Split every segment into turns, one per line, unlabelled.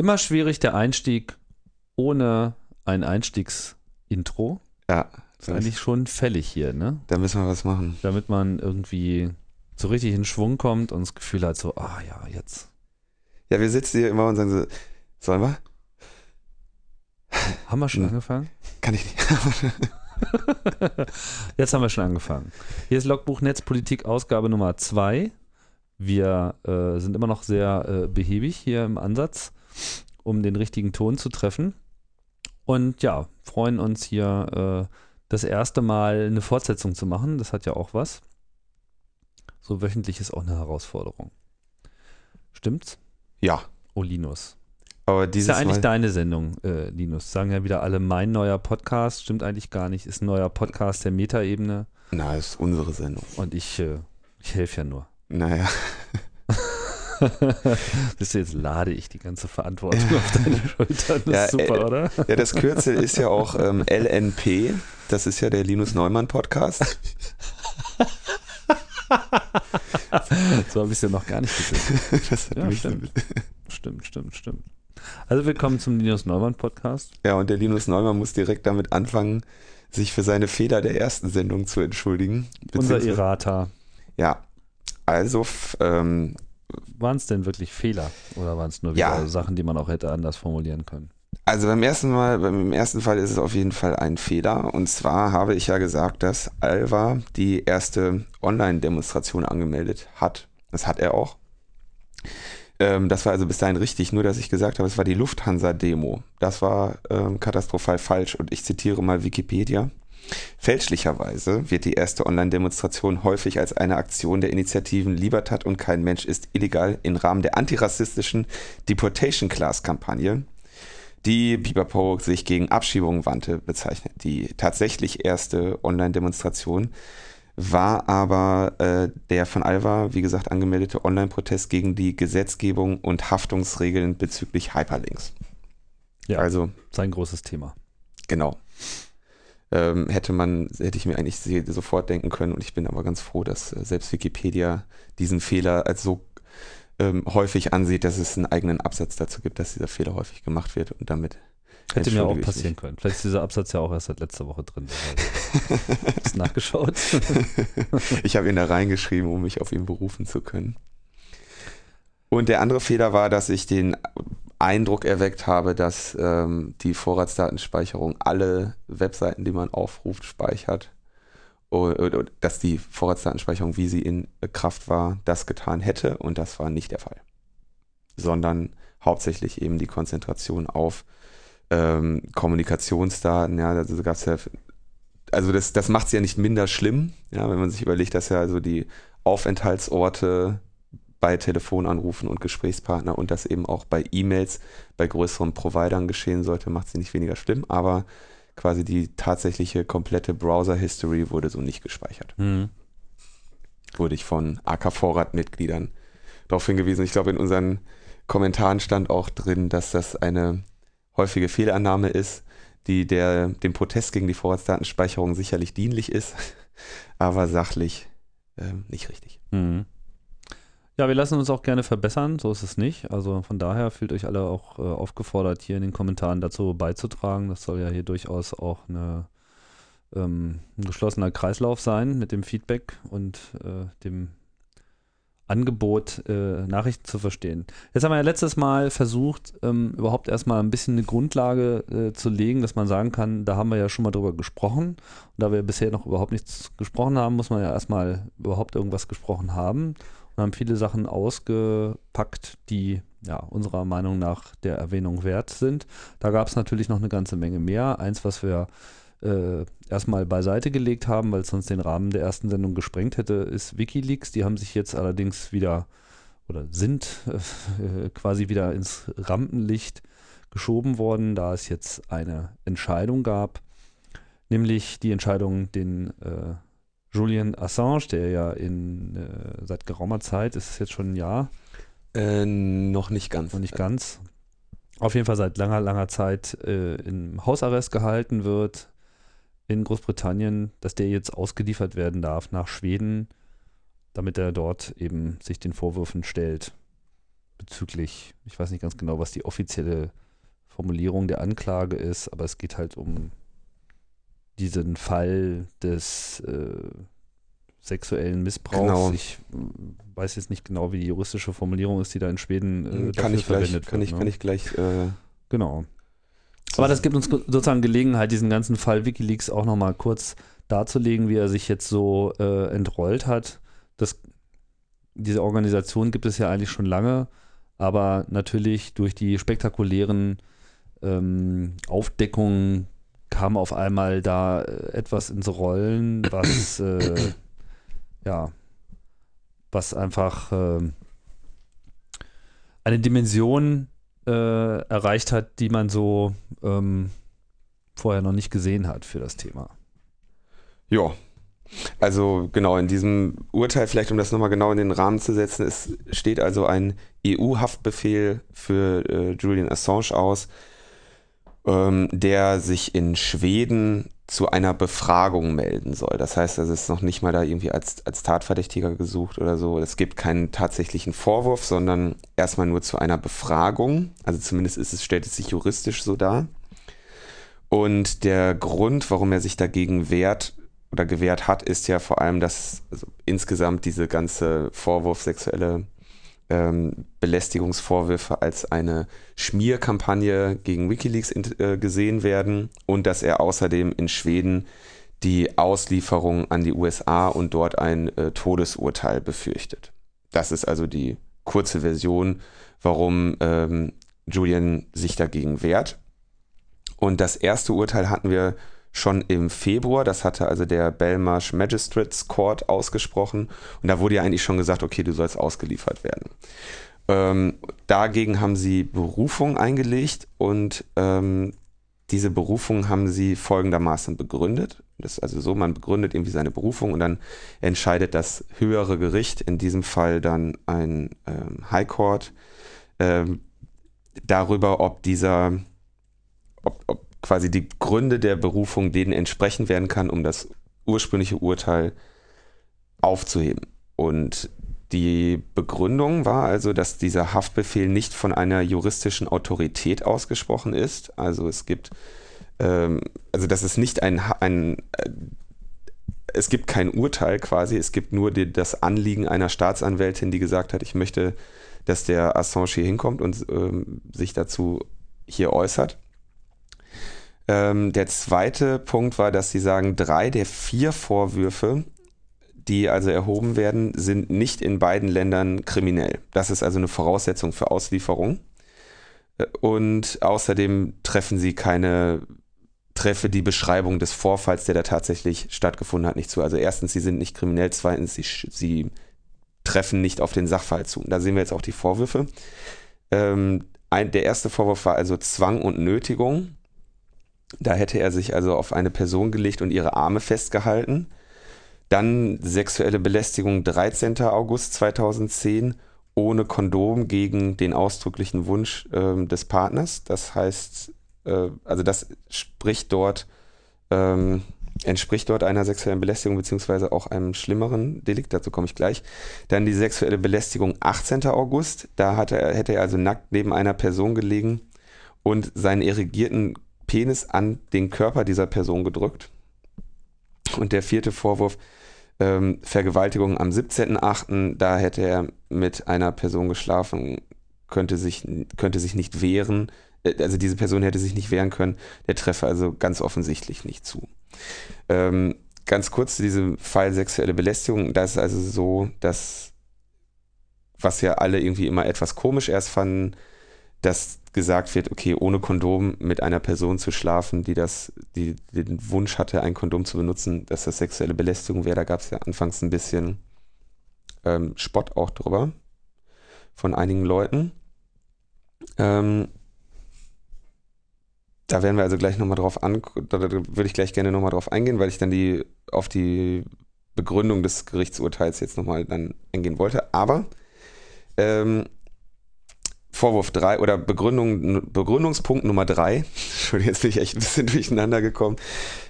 Immer schwierig der Einstieg ohne ein Einstiegsintro.
Ja,
Das ist eigentlich schon fällig hier, ne?
da müssen wir was machen.
Damit man irgendwie so richtig in Schwung kommt und das Gefühl hat, so, ah ja, jetzt.
Ja, wir sitzen hier immer und sagen so, sollen wir?
Haben wir schon
Hm.
angefangen?
Kann ich nicht.
Jetzt haben wir schon angefangen. Hier ist Logbuch Netzpolitik Ausgabe Nummer 2. Wir äh, sind immer noch sehr äh, behäbig hier im Ansatz, um den richtigen Ton zu treffen. Und ja, freuen uns hier äh, das erste Mal eine Fortsetzung zu machen. Das hat ja auch was. So wöchentlich ist auch eine Herausforderung. Stimmt's?
Ja,
Oh, Linus.
aber
Ist
dieses
ja eigentlich
Mal,
deine Sendung, äh, Linus. Sagen ja wieder alle, mein neuer Podcast. Stimmt eigentlich gar nicht. Ist ein neuer Podcast der Metaebene.
na, ist unsere Sendung.
Und ich, äh, ich helfe ja nur.
Naja,
Wisst ihr, jetzt lade ich die ganze Verantwortung auf deine Schultern. Das
Ja,
ist super,
äh,
oder?
ja, das Kürzel ist ja auch ähm, LNP. Das ist ja der Linus Neumann Podcast.
So habe ich es ja noch gar nicht gesehen.
Das hat
Ja,
mich
stimmt. Stimmt, stimmt, stimmt. Also willkommen zum Linus Neumann Podcast.
Ja, und der Linus Neumann muss direkt damit anfangen, sich für seine Fehler der ersten Sendung zu entschuldigen.
Unser Errata.
Ja, also ähm,
Waren es denn wirklich Fehler? Oder waren es nur
Ja.
wieder Sachen, die man auch hätte anders formulieren können?
Also beim ersten Mal, beim ersten Fall ist es auf jeden Fall ein Fehler. Und zwar habe ich ja gesagt, dass Alva die erste Online-Demonstration angemeldet hat. Das hat er auch. Ähm, das war also bis dahin richtig, nur dass ich gesagt habe, es war die Lufthansa-Demo. Das war ähm, katastrophal falsch und ich zitiere mal Wikipedia. Fälschlicherweise wird die erste Online-Demonstration häufig als eine Aktion der Initiativen Libertat und kein Mensch ist illegal im Rahmen der antirassistischen Deportation Class-Kampagne die Pipapo sich gegen Abschiebungen wandte, bezeichnet. Die tatsächlich erste Online-Demonstration war aber äh, der von Alva, wie gesagt, angemeldete Online-Protest gegen die Gesetzgebung und Haftungsregeln bezüglich Hyperlinks.
Ja.
Also,
Sein großes Thema.
genau. Ähm, hätte man, hätte ich mir eigentlich sofort denken können und ich bin aber ganz froh, dass äh, selbst Wikipedia diesen Fehler als so ähm, häufig ansieht, dass es einen eigenen Absatz dazu gibt, dass dieser Fehler häufig gemacht wird und damit
Hätte mir auch passieren können. Vielleicht ist dieser Absatz ja auch erst seit letzter Woche drin. Hast nachgeschaut?
Ich habe ihn da reingeschrieben, um mich auf ihn berufen zu können. Und der andere Fehler war, dass ich den Eindruck erweckt habe, dass ähm, die Vorratsdatenspeicherung alle Webseiten, die man aufruft, speichert. Oder, dass die Vorratsdatenspeicherung, wie sie in Kraft war, das getan hätte. Und das war nicht der Fall. Sondern hauptsächlich eben die Konzentration auf ähm, Kommunikationsdaten. Ja, also gab ja also das, das macht es ja nicht minder schlimm, ja, wenn man sich überlegt, dass ja also die Aufenthaltsorte bei Telefonanrufen und Gesprächspartner und das eben auch bei E-Mails bei größeren Providern geschehen sollte, macht sie nicht weniger schlimm, aber quasi die tatsächliche komplette Browser-History wurde so nicht gespeichert.
Hm.
Wurde ich von AK-Vorrat-Mitgliedern darauf hingewiesen. Ich glaube, in unseren Kommentaren stand auch drin, dass das eine häufige Fehlannahme ist, die der, dem Protest gegen die Vorratsdatenspeicherung sicherlich dienlich ist, aber sachlich ähm, nicht richtig.
Mhm. Ja, wir lassen uns auch gerne verbessern, so ist es nicht. Also von daher fühlt euch alle auch äh, aufgefordert, hier in den Kommentaren dazu beizutragen. Das soll ja hier durchaus auch eine, ähm, ein geschlossener Kreislauf sein mit dem Feedback und äh, dem Angebot, äh, Nachrichten zu verstehen. Jetzt haben wir ja letztes Mal versucht, ähm, überhaupt erstmal ein bisschen eine Grundlage äh, zu legen, dass man sagen kann, da haben wir ja schon mal drüber gesprochen. Und da wir bisher noch überhaupt nichts gesprochen haben, muss man ja erstmal überhaupt irgendwas gesprochen haben und haben viele Sachen ausgepackt, die ja unserer Meinung nach der Erwähnung wert sind. Da gab es natürlich noch eine ganze Menge mehr. Eins, was wir äh, erstmal beiseite gelegt haben, weil es sonst den Rahmen der ersten Sendung gesprengt hätte, ist Wikileaks. Die haben sich jetzt allerdings wieder oder sind äh, quasi wieder ins Rampenlicht geschoben worden, da es jetzt eine Entscheidung gab, nämlich die Entscheidung, den äh, Julian Assange, der ja in äh, seit geraumer Zeit, ist es jetzt schon ein Jahr,
Äh, noch nicht ganz.
noch nicht ganz, auf jeden Fall seit langer, langer Zeit äh, im Hausarrest gehalten wird in Großbritannien, dass der jetzt ausgeliefert werden darf nach Schweden, damit er dort eben sich den Vorwürfen stellt. bezüglich, ich weiß nicht ganz genau, was die offizielle Formulierung der Anklage ist, aber es geht halt um diesen Fall des äh, sexuellen Missbrauchs. Genau. Ich äh, weiß jetzt nicht genau, wie die juristische Formulierung ist, die da in Schweden äh,
hm, kann ich gleich, kann Ich, ne? Kann ich gleich. Äh,
genau. Aber das gibt uns sozusagen Gelegenheit, diesen ganzen Fall Wikileaks auch nochmal kurz darzulegen, wie er sich jetzt so äh, entrollt hat. Das, diese Organisation gibt es ja eigentlich schon lange, aber natürlich durch die spektakulären ähm, Aufdeckungen kam auf einmal da äh, etwas ins Rollen, was äh, ja, was einfach äh, eine Dimension äh, erreicht hat, die man so ähm, vorher noch nicht gesehen hat für das Thema.
Ja, also genau, in diesem Urteil, vielleicht um das nochmal genau in den Rahmen zu setzen, es steht also ein EU-Haftbefehl für äh, Julian Assange aus, ähm, der sich in Schweden zu einer Befragung melden soll. Das heißt, es ist noch nicht mal da irgendwie als, als Tatverdächtiger gesucht oder so. Es gibt keinen tatsächlichen Vorwurf, sondern erstmal nur zu einer Befragung. Also zumindest ist es, stellt es sich juristisch so dar. Und der Grund, warum er sich dagegen wehrt oder gewehrt hat, ist ja vor allem, dass also insgesamt diese ganze Vorwurf sexuelle ähm, Belästigungsvorwürfe als eine Schmierkampagne gegen Wikileaks in, äh, gesehen werden und dass er außerdem in Schweden die Auslieferung an die USA und dort ein äh, Todesurteil befürchtet. Das ist also die kurze Version, warum ähm, Julian sich dagegen wehrt. Und das erste Urteil hatten wir schon im Februar. Das hatte also der Belmarsh Magistrates Court ausgesprochen. Und da wurde ja eigentlich schon gesagt, okay, du sollst ausgeliefert werden. Ähm, dagegen haben sie Berufung eingelegt und ähm, diese Berufung haben sie folgendermaßen begründet. Das ist also so, man begründet irgendwie seine Berufung und dann entscheidet das höhere Gericht, in diesem Fall dann ein ähm, High Court, ähm, darüber, ob dieser, ob, ob quasi die Gründe der Berufung denen entsprechen werden kann, um das ursprüngliche Urteil aufzuheben. Und die Begründung war also, dass dieser Haftbefehl nicht von einer juristischen Autorität ausgesprochen ist. Also es gibt, ähm, also das ist nicht ein, ein äh, es gibt kein Urteil quasi, es gibt nur die, das Anliegen einer Staatsanwältin, die gesagt hat, ich möchte, dass der Assange hier hinkommt und ähm, sich dazu hier äußert. Ähm, der zweite Punkt war, dass sie sagen, drei der vier Vorwürfe, die also erhoben werden, sind nicht in beiden Ländern kriminell. Das ist also eine Voraussetzung für Auslieferung. Äh, und außerdem treffen sie keine, treffe die Beschreibung des Vorfalls, der da tatsächlich stattgefunden hat, nicht zu. Also erstens, sie sind nicht kriminell, zweitens, sie, sie treffen nicht auf den Sachverhalt zu. Da sehen wir jetzt auch die Vorwürfe. Ähm, ein, der erste Vorwurf war also Zwang und Nötigung. Da hätte er sich also auf eine Person gelegt und ihre Arme festgehalten. Dann sexuelle Belästigung 13. August 2010 ohne Kondom gegen den ausdrücklichen Wunsch äh, des Partners. Das heißt, äh, also das spricht dort, ähm, entspricht dort einer sexuellen Belästigung beziehungsweise auch einem schlimmeren Delikt, dazu komme ich gleich. Dann die sexuelle Belästigung 18. August, da hatte hätte er also nackt neben einer Person gelegen und seinen irrigierten Penis an den Körper dieser Person gedrückt. Und der vierte Vorwurf, ähm, Vergewaltigung am 17.8., da hätte er mit einer Person geschlafen, könnte sich, könnte sich nicht wehren, äh, also diese Person hätte sich nicht wehren können, der treffe also ganz offensichtlich nicht zu. Ähm, ganz kurz zu diesem Fall sexuelle Belästigung, da ist also so, dass, was ja alle irgendwie immer etwas komisch erst fanden, dass gesagt wird, okay, ohne Kondom mit einer Person zu schlafen, die das, die den Wunsch hatte, ein Kondom zu benutzen, dass das sexuelle Belästigung wäre. Da gab es ja anfangs ein bisschen ähm, Spott auch drüber von einigen Leuten. Ähm, da werden wir also gleich nochmal drauf an, da, würde ich gleich gerne nochmal drauf eingehen, weil ich dann die auf die Begründung des Gerichtsurteils jetzt nochmal dann eingehen wollte. Aber ähm, Vorwurf 3 oder Begründung, Begründungspunkt Nummer 3, Entschuldigung, jetzt bin ich echt ein bisschen durcheinander gekommen.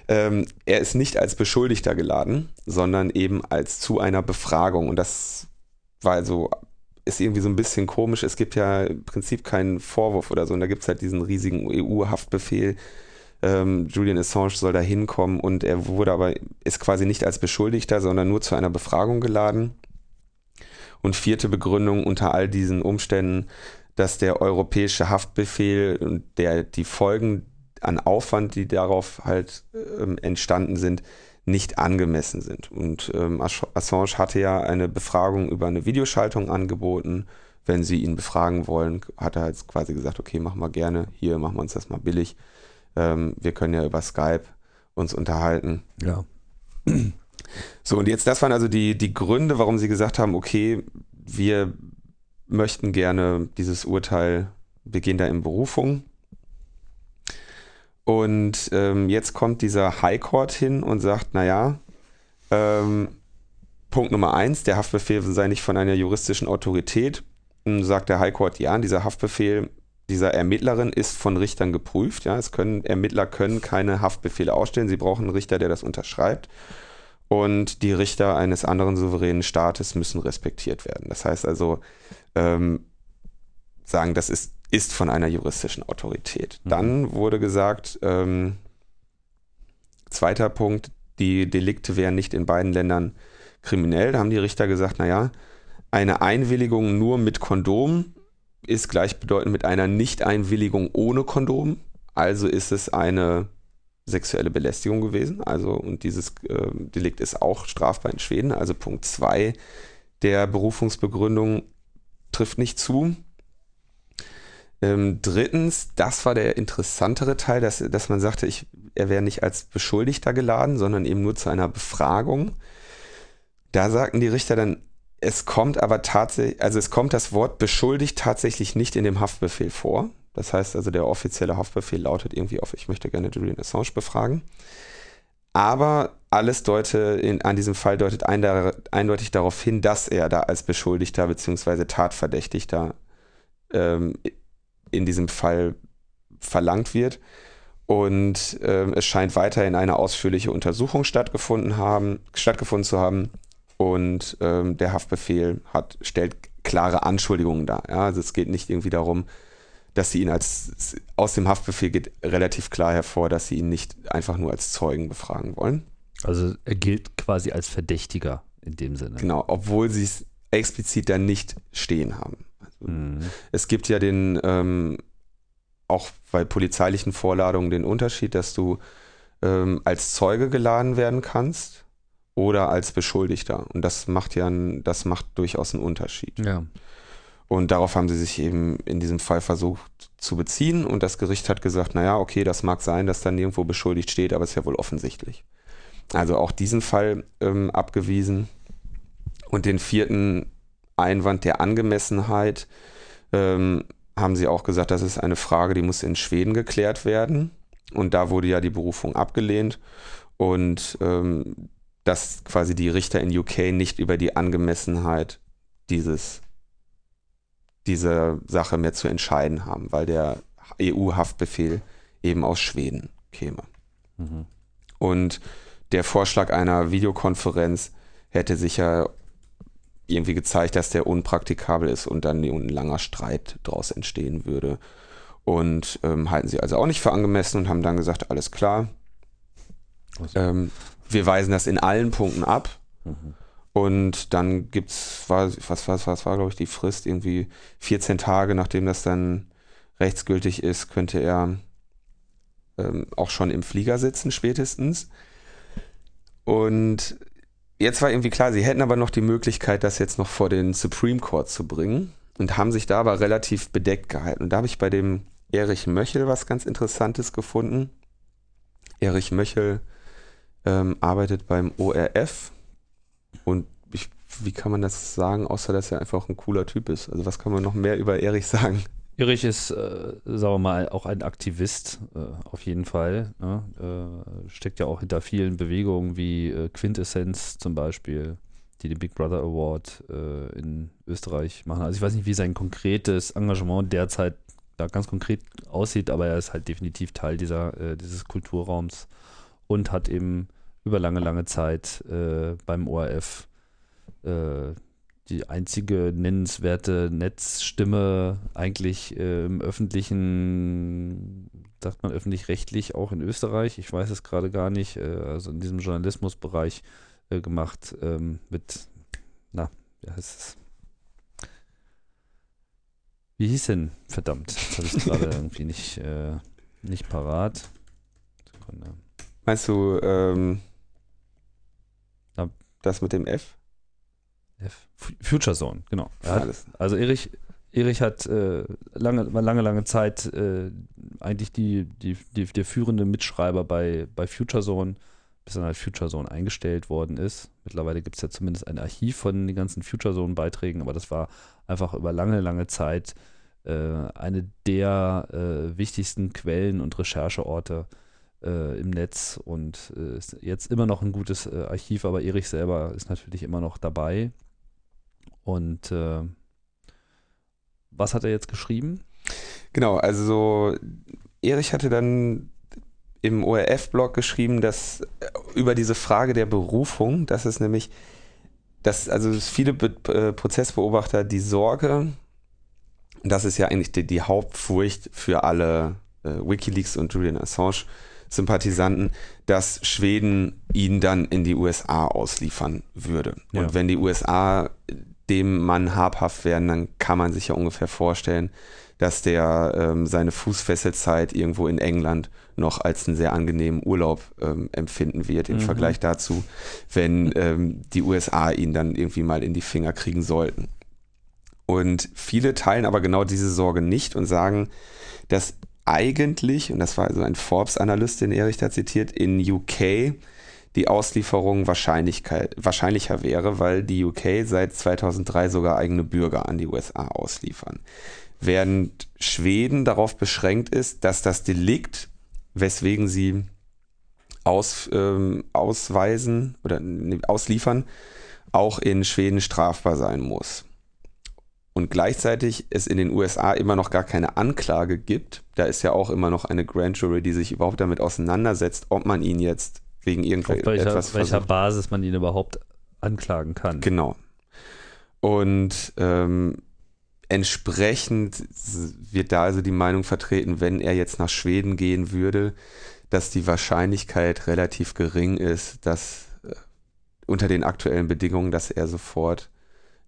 Ähm, er ist nicht als Beschuldigter geladen, sondern eben als zu einer Befragung. Und das war also ist irgendwie so ein bisschen komisch. Es gibt ja im Prinzip keinen Vorwurf oder so. Und da gibt es halt diesen riesigen EU-Haftbefehl. Ähm, Julian Assange soll da hinkommen und er wurde aber, ist quasi nicht als Beschuldigter, sondern nur zu einer Befragung geladen. Und vierte Begründung unter all diesen Umständen, dass der europäische Haftbefehl und der, die Folgen an Aufwand, die darauf halt ähm, entstanden sind, nicht angemessen sind. Und ähm, Assange hatte ja eine Befragung über eine Videoschaltung angeboten. Wenn sie ihn befragen wollen, hat er halt quasi gesagt, okay, machen wir gerne, hier machen wir uns das mal billig. Ähm, wir können ja über Skype uns unterhalten.
Ja.
So, und jetzt, das waren also die, die Gründe, warum sie gesagt haben, okay, wir möchten gerne dieses Urteil, wir gehen da in Berufung. Und ähm, jetzt kommt dieser High Court hin und sagt, naja, ähm, Punkt Nummer eins, der Haftbefehl sei nicht von einer juristischen Autorität. Und sagt der High Court, ja, dieser Haftbefehl dieser Ermittlerin ist von Richtern geprüft. Ja, es können, Ermittler können keine Haftbefehle ausstellen. Sie brauchen einen Richter, der das unterschreibt. Und die Richter eines anderen souveränen Staates müssen respektiert werden. Das heißt also, ähm, sagen, das ist ist von einer juristischen Autorität. Mhm. Dann wurde gesagt, ähm, zweiter Punkt, die Delikte wären nicht in beiden Ländern kriminell. Da haben die Richter gesagt, naja, eine Einwilligung nur mit Kondom ist gleichbedeutend mit einer Nicht-Einwilligung ohne Kondom. Also ist es eine sexuelle Belästigung gewesen. Also, und dieses äh, Delikt ist auch strafbar in Schweden. Also Punkt 2 der Berufungsbegründung trifft nicht zu. Ähm, drittens, das war der interessantere Teil, dass, dass man sagte, ich, er wäre nicht als Beschuldigter geladen, sondern eben nur zu einer Befragung. Da sagten die Richter dann, es kommt aber tatsächlich, also es kommt das Wort beschuldigt tatsächlich nicht in dem Haftbefehl vor. Das heißt also, der offizielle Haftbefehl lautet irgendwie auf, ich möchte gerne Julian Assange befragen. Aber alles deute in, an diesem Fall deutet eindeutig darauf hin, dass er da als Beschuldigter bzw. Tatverdächtigter ähm, in diesem Fall verlangt wird. Und ähm, es scheint weiterhin eine ausführliche Untersuchung stattgefunden, haben, stattgefunden zu haben. Und ähm, der Haftbefehl hat, stellt klare Anschuldigungen dar. Ja? Also es geht nicht irgendwie darum, dass sie ihn als, aus dem Haftbefehl geht relativ klar hervor, dass sie ihn nicht einfach nur als Zeugen befragen wollen.
Also er gilt quasi als Verdächtiger in dem Sinne.
Genau, obwohl sie es explizit dann nicht stehen haben. Mhm. Es gibt ja den, ähm, auch bei polizeilichen Vorladungen den Unterschied, dass du ähm, als Zeuge geladen werden kannst oder als Beschuldigter. Und das macht ja, das macht durchaus einen Unterschied.
Ja.
Und darauf haben sie sich eben in diesem Fall versucht zu beziehen. Und das Gericht hat gesagt, naja, okay, das mag sein, dass da nirgendwo beschuldigt steht, aber es ist ja wohl offensichtlich. Also auch diesen Fall ähm, abgewiesen. Und den vierten Einwand der Angemessenheit ähm, haben sie auch gesagt, das ist eine Frage, die muss in Schweden geklärt werden. Und da wurde ja die Berufung abgelehnt. Und ähm, dass quasi die Richter in UK nicht über die Angemessenheit dieses, dieser Sache mehr zu entscheiden haben, weil der EU-Haftbefehl eben aus Schweden käme. Mhm. Und der Vorschlag einer Videokonferenz hätte sicher irgendwie gezeigt, dass der unpraktikabel ist und dann ein langer Streit daraus entstehen würde. Und ähm, halten sie also auch nicht für angemessen und haben dann gesagt, alles klar, ähm, wir weisen das in allen Punkten ab. Mhm. Und dann gibt es, was, was, was war, glaube ich, die Frist, irgendwie 14 Tage, nachdem das dann rechtsgültig ist, könnte er ähm, auch schon im Flieger sitzen, spätestens. Und jetzt war irgendwie klar, sie hätten aber noch die Möglichkeit, das jetzt noch vor den Supreme Court zu bringen und haben sich da aber relativ bedeckt gehalten. Und da habe ich bei dem Erich Möchel was ganz Interessantes gefunden. Erich Möchel ähm, arbeitet beim ORF und ich, wie kann man das sagen, außer dass er einfach ein cooler Typ ist? Also was kann man noch mehr über Erich sagen?
Erich ist, äh, sagen wir mal, auch ein Aktivist, äh, auf jeden Fall. Ne? Äh, steckt ja auch hinter vielen Bewegungen wie äh, Quintessenz zum Beispiel, die den Big Brother Award äh, in Österreich machen. Also ich weiß nicht, wie sein konkretes Engagement derzeit da ganz konkret aussieht, aber er ist halt definitiv Teil dieser, äh, dieses Kulturraums und hat eben über lange, lange Zeit beim ORF die einzige nennenswerte Netzstimme eigentlich äh, im öffentlichen, sagt man öffentlich-rechtlich, auch in Österreich. Ich weiß es gerade gar nicht. Äh, also in diesem Journalismusbereich äh, gemacht ähm, mit, na, wie heißt es? Wie hieß denn? Verdammt, jetzt habe ich gerade irgendwie nicht, äh, nicht parat. Sekunde.
Meinst du ähm. Das mit dem F?
F. Future Zone, genau. Hat, also Erich, Erich hat äh, lange, lange, lange Zeit äh, eigentlich die, die, die, der führende Mitschreiber bei, bei Future Zone, bis dann halt Future Zone eingestellt worden ist. Mittlerweile gibt es ja zumindest ein Archiv von den ganzen Future Zone-Beiträgen, aber das war einfach über lange, lange Zeit äh, eine der äh, wichtigsten Quellen und Rechercheorte äh, im Netz und äh, ist jetzt immer noch ein gutes äh, Archiv, aber Erich selber ist natürlich immer noch dabei. Und äh, was hat er jetzt geschrieben?
Genau, also so, Erich hatte dann im ORF-Blog geschrieben, dass äh, über diese Frage der Berufung, dass es nämlich, dass also viele Be äh, Prozessbeobachter die Sorge, das ist ja eigentlich die, die Hauptfurcht für alle äh, WikiLeaks und Julian Assange Sympathisanten, dass Schweden ihn dann in die USA ausliefern würde.
Ja.
Und wenn die USA dem Mann habhaft werden, dann kann man sich ja ungefähr vorstellen, dass der ähm, seine Fußfesselzeit irgendwo in England noch als einen sehr angenehmen Urlaub ähm, empfinden wird, im
Mhm.
Vergleich dazu, wenn ähm, die USA ihn dann irgendwie mal in die Finger kriegen sollten. Und viele teilen aber genau diese Sorge nicht und sagen, dass eigentlich, und das war also ein Forbes-Analyst, den Erich da zitiert, in UK die Auslieferung wahrscheinlicher wäre, weil die UK seit 2003 sogar eigene Bürger an die USA ausliefern. Während Schweden darauf beschränkt ist, dass das Delikt, weswegen sie aus, ähm, ausweisen oder ausliefern, auch in Schweden strafbar sein muss. Und gleichzeitig es in den USA immer noch gar keine Anklage gibt. Da ist ja auch immer noch eine Grand Jury, die sich überhaupt damit auseinandersetzt, ob man ihn jetzt wegen irgendetwas
welcher, welcher
versucht.
Basis man ihn überhaupt anklagen kann.
Genau. Und ähm, entsprechend wird da also die Meinung vertreten, wenn er jetzt nach Schweden gehen würde, dass die Wahrscheinlichkeit relativ gering ist, dass äh, unter den aktuellen Bedingungen, dass er sofort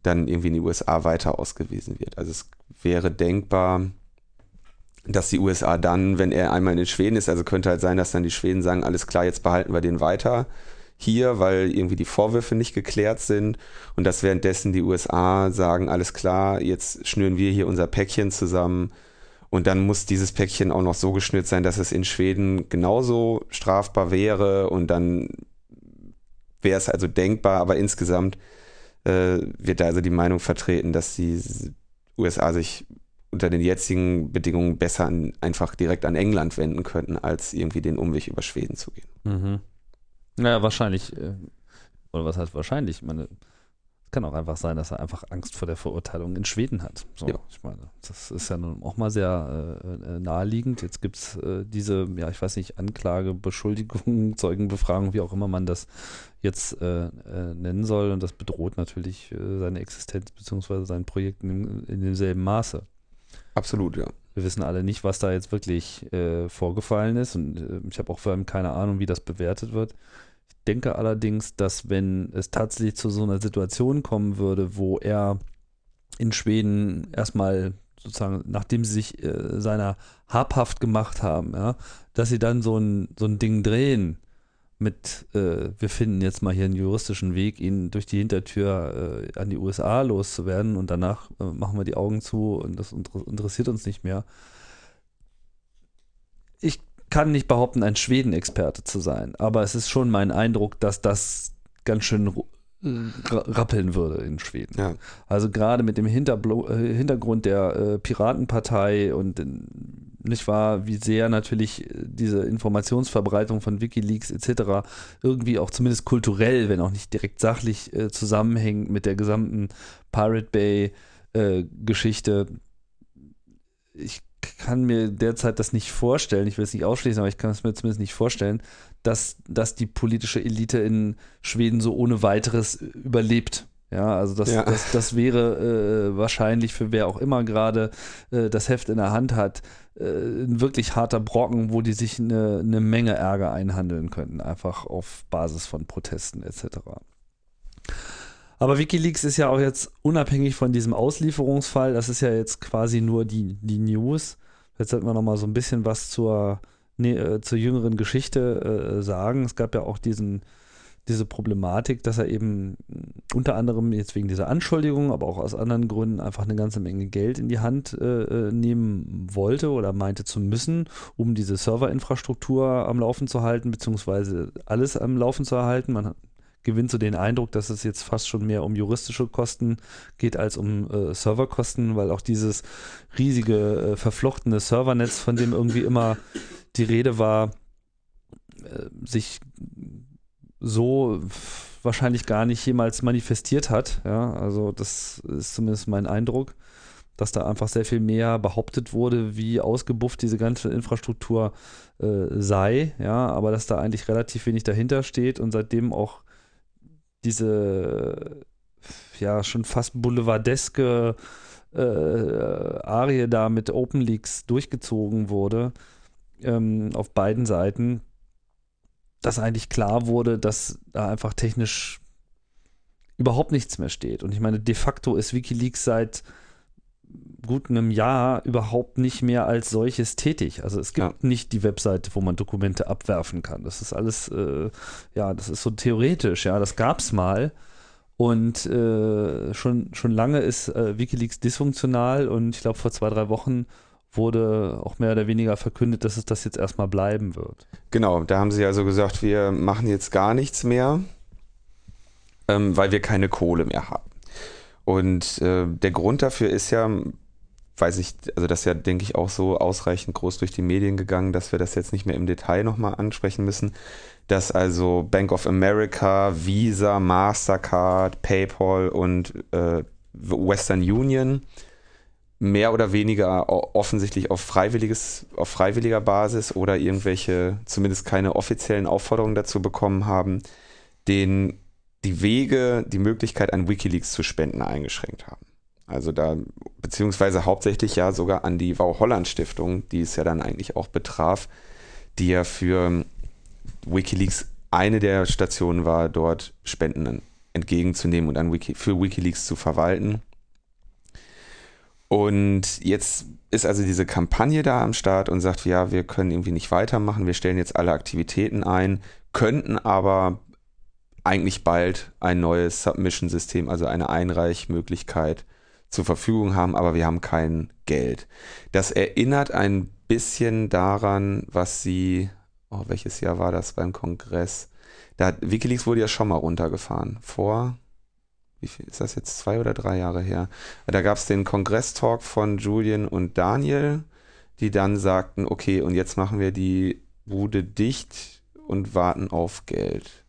dann irgendwie in die USA weiter ausgewiesen wird. Also es wäre denkbar, dass die USA dann, wenn er einmal in Schweden ist, also könnte halt sein, dass dann die Schweden sagen, alles klar, jetzt behalten wir den weiter hier, weil irgendwie die Vorwürfe nicht geklärt sind und dass währenddessen die USA sagen, alles klar, jetzt schnüren wir hier unser Päckchen zusammen und dann muss dieses Päckchen auch noch so geschnürt sein, dass es in Schweden genauso strafbar wäre und dann wäre es also denkbar, aber insgesamt wird da also die Meinung vertreten, dass die USA sich unter den jetzigen Bedingungen besser an, einfach direkt an England wenden könnten, als irgendwie den Umweg über Schweden zu gehen.
Mhm. Naja, wahrscheinlich, äh, oder was heißt wahrscheinlich? Ich meine, kann auch einfach sein, dass er einfach Angst vor der Verurteilung in Schweden hat. So,
Ja.
ich meine, das ist ja nun auch mal sehr äh, äh, naheliegend. Jetzt gibt es äh, diese, ja, ich weiß nicht, Anklage, Beschuldigung, Zeugenbefragung, wie auch immer man das jetzt äh, äh, nennen soll. Und das bedroht natürlich äh, seine Existenz bzw. sein Projekt in, in demselben Maße.
Absolut, ja.
Wir wissen alle nicht, was da jetzt wirklich vorgefallen ist und ich habe auch vor allem keine Ahnung, wie das bewertet wird. Denke allerdings, dass wenn es tatsächlich zu so einer Situation kommen würde, wo er in Schweden erstmal sozusagen, nachdem sie sich äh, seiner habhaft gemacht haben, ja, dass sie dann so ein, so ein Ding drehen mit, äh, wir finden jetzt mal hier einen juristischen Weg, ihn durch die Hintertür äh, an die USA loszuwerden und danach äh, machen wir die Augen zu und das inter interessiert uns nicht mehr. Ich kann nicht behaupten, ein Schweden-Experte zu sein, aber es ist schon mein Eindruck, dass das ganz schön ra- rappeln würde in Schweden.
Ja.
Also gerade mit dem Hinterblo äh, Hintergrund der äh, Piratenpartei und äh, nicht wahr, wie sehr natürlich äh, diese Informationsverbreitung von Wikileaks etc. irgendwie auch zumindest kulturell, wenn auch nicht direkt sachlich äh, zusammenhängt mit der gesamten Pirate Bay äh, Geschichte. Ich kann mir derzeit das nicht vorstellen, ich will es nicht ausschließen, aber ich kann es mir zumindest nicht vorstellen, dass, dass die politische Elite in Schweden so ohne weiteres überlebt. Ja, also das,
Ja.
das, das wäre äh, wahrscheinlich für wer auch immer gerade äh, das Heft in der Hand hat, äh, ein wirklich harter Brocken, wo die sich eine, eine Menge Ärger einhandeln könnten, einfach auf Basis von Protesten etc. Aber Wikileaks ist ja auch jetzt unabhängig von diesem Auslieferungsfall, das ist ja jetzt quasi nur die, die News. Jetzt sollten wir noch mal so ein bisschen was zur, nee, äh, zur jüngeren Geschichte äh, sagen. Es gab ja auch diesen, diese Problematik, dass er eben unter anderem jetzt wegen dieser Anschuldigung, aber auch aus anderen Gründen einfach eine ganze Menge Geld in die Hand äh, äh, nehmen wollte oder meinte zu müssen, um diese Serverinfrastruktur am Laufen zu halten, beziehungsweise alles am Laufen zu erhalten. Man hat- gewinnt so den Eindruck, dass es jetzt fast schon mehr um juristische Kosten geht als um äh, Serverkosten, weil auch dieses riesige äh, verflochtene Servernetz, von dem irgendwie immer die Rede war, äh, sich so wahrscheinlich gar nicht jemals manifestiert hat. Ja, also das ist zumindest mein Eindruck, dass da einfach sehr viel mehr behauptet wurde, wie ausgebufft diese ganze Infrastruktur äh, sei. Ja, aber dass da eigentlich relativ wenig dahinter steht und seitdem auch diese ja schon fast boulevardeske äh, Arie da mit Open Leaks durchgezogen wurde ähm, auf beiden Seiten, dass eigentlich klar wurde, dass da einfach technisch überhaupt nichts mehr steht. Und ich meine, de facto ist Wikileaks seit gut einem Jahr überhaupt nicht mehr als solches tätig. Also es gibt
Ja.
nicht die Webseite, wo man Dokumente abwerfen kann. Das ist alles, äh, ja, das ist so theoretisch, ja, das gab es mal. Und äh, schon, schon lange ist äh, Wikileaks dysfunktional und ich glaube, vor zwei, drei Wochen wurde auch mehr oder weniger verkündet, dass es das jetzt erstmal bleiben wird.
Genau, da haben sie also gesagt, wir machen jetzt gar nichts mehr, ähm, weil wir keine Kohle mehr haben. Und äh, der Grund dafür ist ja, weiß ich, also das ist ja, denke ich, auch so ausreichend groß durch die Medien gegangen, dass wir das jetzt nicht mehr im Detail nochmal ansprechen müssen, dass also Bank of America, Visa, Mastercard, PayPal und äh, Western Union mehr oder weniger offensichtlich auf freiwilliges, auf freiwilliger Basis oder irgendwelche, zumindest keine offiziellen Aufforderungen dazu bekommen haben, den die Wege, die Möglichkeit an Wikileaks zu spenden eingeschränkt haben. Also da, beziehungsweise hauptsächlich ja sogar an die Wow Holland Stiftung, die es ja dann eigentlich auch betraf, die ja für Wikileaks eine der Stationen war, dort Spenden entgegenzunehmen und an Wiki, für Wikileaks zu verwalten. Und jetzt ist also diese Kampagne da am Start und sagt, ja, wir können irgendwie nicht weitermachen, wir stellen jetzt alle Aktivitäten ein, könnten aber eigentlich bald ein neues Submission-System, also eine Einreichmöglichkeit zur Verfügung haben, aber wir haben kein Geld. Das erinnert ein bisschen daran, was sie, oh, welches Jahr war das beim Kongress? Da Wikileaks wurde ja schon mal runtergefahren. Vor, wie viel ist das jetzt, zwei oder drei Jahre her? Da gab es den Kongress-Talk von Julian und Daniel, die dann sagten, okay, und jetzt machen wir die Bude dicht und warten auf Geld.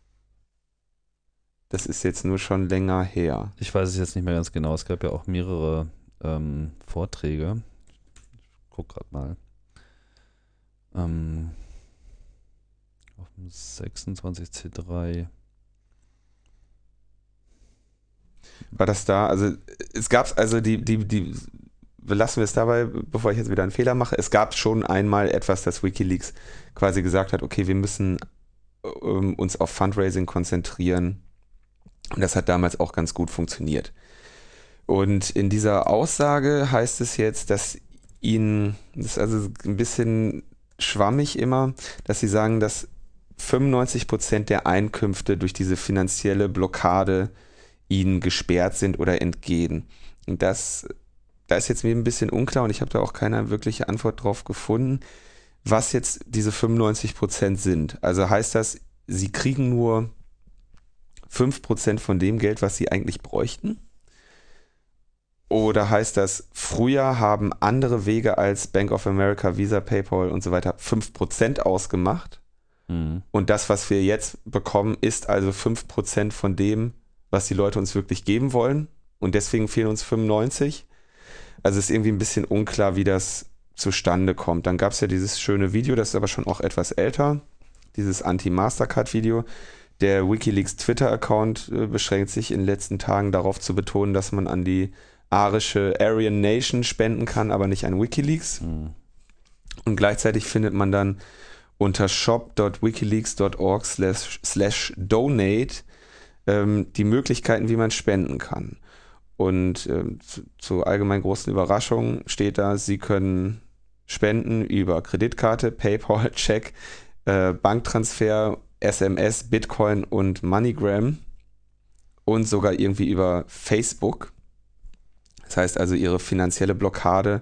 Das ist jetzt nur schon länger her.
Ich weiß es jetzt nicht mehr ganz genau. Es gab ja auch mehrere ähm, Vorträge. Ich guck gerade mal. Ähm, auf dem 26C3.
War das da? Also es gab also die, die, die, lassen wir es dabei, bevor ich jetzt wieder einen Fehler mache. Es gab schon einmal etwas, das Wikileaks quasi gesagt hat, okay, wir müssen ähm, uns auf Fundraising konzentrieren. Und das hat damals auch ganz gut funktioniert. Und in dieser Aussage heißt es jetzt, dass ihnen, das ist also ein bisschen schwammig immer, dass sie sagen, dass 95 Prozent der Einkünfte durch diese finanzielle Blockade ihnen gesperrt sind oder entgehen. Und das, da ist jetzt mir ein bisschen unklar und ich habe da auch keine wirkliche Antwort drauf gefunden, was jetzt diese 95 Prozent sind. Also heißt das, sie kriegen nur 5 Prozent von dem Geld, was sie eigentlich bräuchten? Oder heißt das, früher haben andere Wege als Bank of America, Visa, PayPal und so weiter 5% ausgemacht?
Mhm.
Und das, was wir jetzt bekommen, ist also 5% von dem, was die Leute uns wirklich geben wollen. Und deswegen fehlen uns 95. Also ist irgendwie ein bisschen unklar, wie das zustande kommt. Dann gab es ja dieses schöne Video, das ist aber schon auch etwas älter, dieses Anti-Mastercard-Video. Der Wikileaks Twitter-Account äh, beschränkt sich in den letzten Tagen darauf zu betonen, dass man an die arische Aryan Nation spenden kann, aber nicht an Wikileaks. Mhm. Und gleichzeitig findet man dann unter shop.wikileaks.org slash, slash donate ähm, die Möglichkeiten, wie man spenden kann. Und ähm, zu, zu allgemein großen Überraschung steht da, Sie können spenden über Kreditkarte, PayPal, Check, äh, Banktransfer, SMS, Bitcoin und MoneyGram und sogar irgendwie über Facebook. Das heißt also, ihre finanzielle Blockade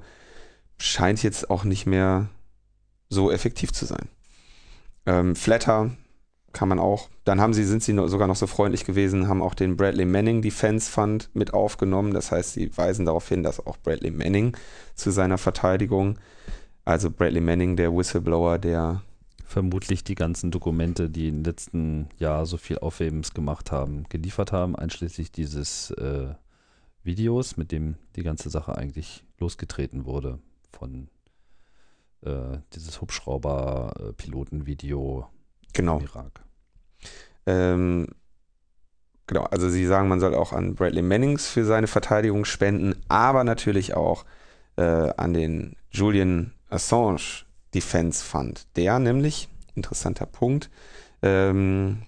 scheint jetzt auch nicht mehr so effektiv zu sein. Ähm, Flatter kann man auch. Dann haben sie, sind sie sogar noch so freundlich gewesen, haben auch den Bradley Manning Defense Fund mit aufgenommen. Das heißt, sie weisen darauf hin, dass auch Bradley Manning zu seiner Verteidigung, also Bradley Manning, der Whistleblower, der
vermutlich die ganzen Dokumente, die im letzten Jahr so viel Aufhebens gemacht haben, geliefert haben, einschließlich dieses äh, Videos, mit dem die ganze Sache eigentlich losgetreten wurde von äh, dieses Hubschrauber-Piloten-Video
genau. im Irak. Ähm, genau, also sie sagen, man soll auch an Bradley Mannings für seine Verteidigung spenden, aber natürlich auch äh, an den Julian Assange Defense Fund. Der nämlich, interessanter Punkt, ähm,